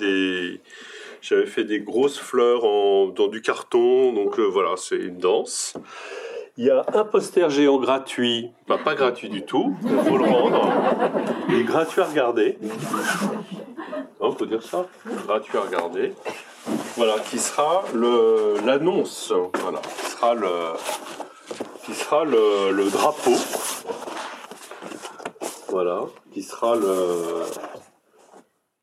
des, grosses fleurs dans du carton, donc euh, voilà, c'est une danse. Il y a un poster géant gratuit, pas gratuit du tout, il faut le rendre. Il est gratuit à regarder. On peut dire ça Gratuit à regarder. Voilà, qui sera l'annonce, voilà, qui sera le, qui sera le drapeau. Voilà, qui sera le,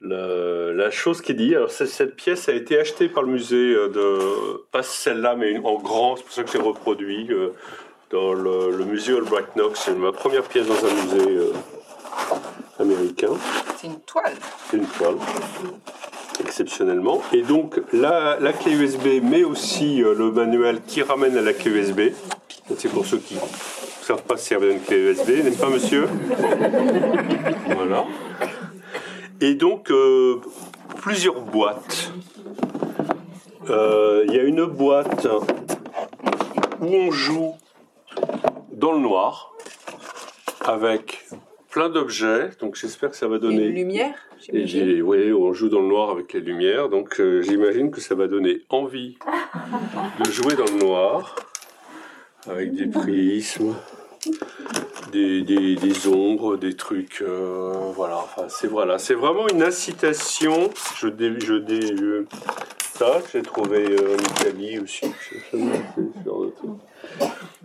le- la chose qui dit. Alors, cette pièce a été achetée par le musée euh, de, pas celle-là, mais une- en grand, c'est pour ça que c'est reproduit euh, dans le, le musée Albright Knox. C'est ma première pièce dans un musée euh, américain. C'est une toile. C'est une toile, exceptionnellement. Et donc, la, la clé USB, mais aussi euh, le manuel qui ramène à la clé USB. C'est pour ceux qui ne savent pas servir d'une clé USB, n'est-ce pas, monsieur? Voilà. Et donc, euh, plusieurs boîtes. Euh, Il y a une boîte où on joue dans le noir avec plein d'objets. Donc, j'espère que ça va donner. Une lumière. Et oui, on joue dans le noir avec les lumières, donc euh, j'imagine que ça va donner envie de jouer dans le noir, avec des prismes, des, des, ombres, des trucs, euh, voilà. C'est voilà, vraiment une incitation. Je dé, je dé, euh, ça, j'ai trouvé euh, en Italie aussi.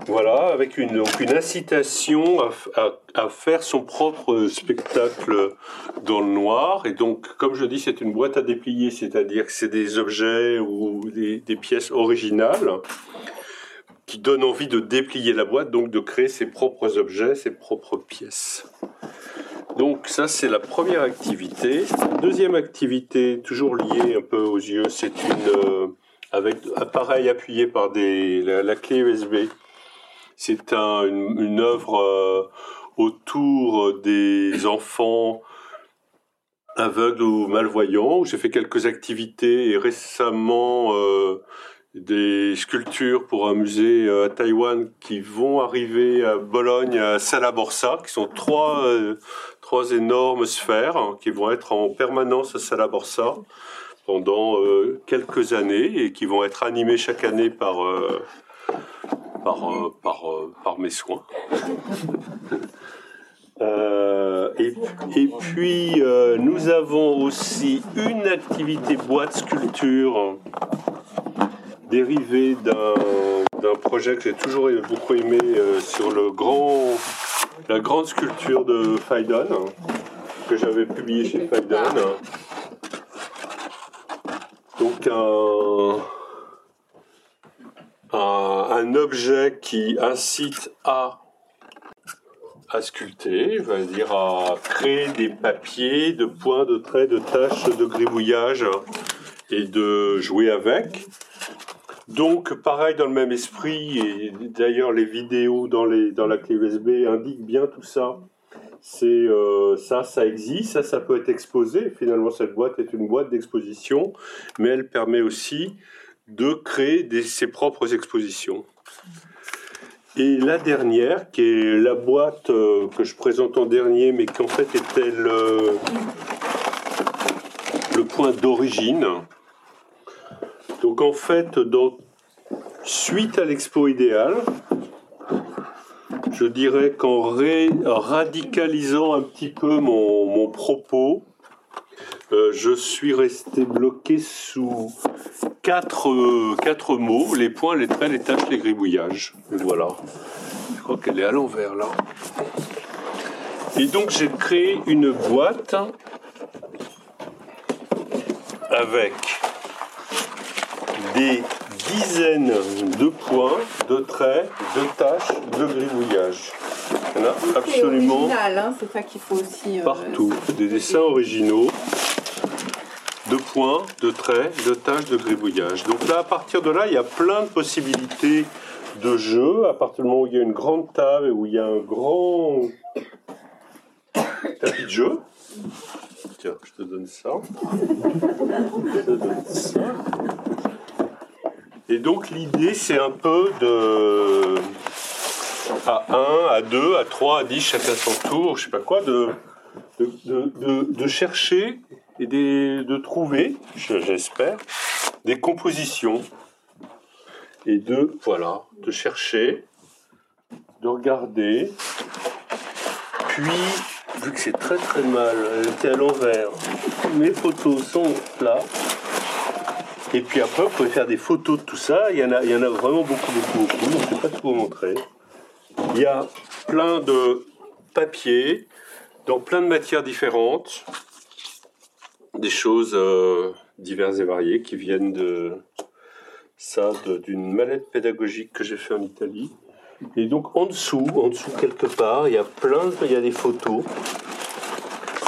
Voilà, avec une, donc une incitation à, à- faire son propre spectacle dans le noir. Et donc, comme je dis, c'est une boîte à déplier, c'est-à-dire que c'est des objets ou des pièces originales qui donnent envie de déplier la boîte, donc de créer ses propres objets, ses propres pièces. Donc ça, c'est la première activité. Deuxième activité, toujours liée un peu aux yeux, c'est une... euh, avec appareil appuyé par des, la, clé USB. C'est un, une, œuvre euh, autour des enfants aveugles ou malvoyants, j'ai fait quelques activités et récemment euh, des sculptures pour un musée euh, à Taïwan qui vont arriver à Bologne, à Salaborsa, qui sont trois, euh, trois énormes sphères hein, qui vont être en permanence à Salaborsa pendant quelques années et qui vont être animés chaque année par, par, par, par mes soins. (laughs) et, et, puis, nous avons aussi une activité boîte sculpture dérivée d'un projet que j'ai toujours beaucoup aimé sur le grand, la grande sculpture de Faidon, que j'avais publié chez Faidon. Donc un, objet qui incite à sculpter, dire à créer des papiers, de points, de traits, de taches, de gribouillage et de jouer avec. Donc, pareil dans le même esprit, et d'ailleurs les vidéos dans, la clé USB indiquent bien tout ça. C'est euh, ça, ça existe, ça, ça peut être exposé. Finalement, cette boîte est une boîte d'exposition, mais elle permet aussi de créer ses propres expositions. Et la dernière, qui est la boîte euh, que je présente en dernier, mais qui en fait était le point d'origine, donc en fait, suite à l'expo idéale, je dirais qu'en radicalisant un petit peu mon, propos, euh, je suis resté bloqué sous quatre, quatre mots les points, les traits, les tâches, les gribouillages. voilà. Je crois qu'elle est à l'envers là. Et donc j'ai créé une boîte avec des dizaines de points, de traits, de tâches, de gribouillage. Il y en a absolument hein, c'est ça qu'il faut aussi. Euh, partout. Des dessins originaux de points, de traits, de tâches, de gribouillage. Donc là, à partir de là, il y a plein de possibilités de jeu. À partir du moment où il y a une grande table et où il y a un grand tapis de jeu. Tiens, je te donne ça. Je te donne ça. Et donc l'idée, c'est un peu de à 1, à 2, à 3, à 10, chacun son tour, je sais pas quoi, de, de, chercher et de trouver, j'espère, des compositions. Et de, voilà, de chercher, de regarder. Puis, vu que c'est très très mal, elle était à l'envers, mes photos sont là. Et puis après, vous pouvez faire des photos de tout ça. Il y en a, vraiment beaucoup, beaucoup, beaucoup. Je ne vais pas tout vous montrer. Il y a plein de papiers dans plein de matières différentes. Des choses euh, diverses et variées qui viennent de ça, d'une mallette pédagogique que j'ai fait en Italie. Et donc en dessous, en dessous quelque part, il y a plein, il y a des photos.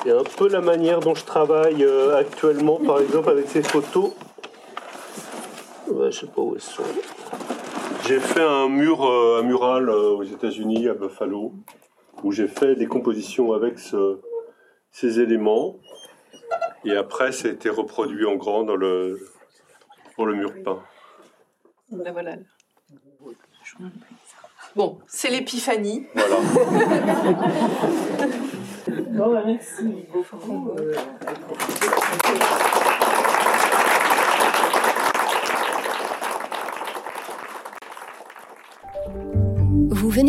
C'est un peu la manière dont je travaille euh, actuellement, par exemple, avec ces photos je sais pas où elles sont. J'ai fait un mur, euh, un mural euh, aux États-Unis, à Buffalo, où j'ai fait des compositions avec ces éléments. Et après, ça a été reproduit en grand dans le, pour le mur peint. Ben voilà. Bon, c'est l'épiphanie. Voilà. (laughs) bon, bah, merci beaucoup.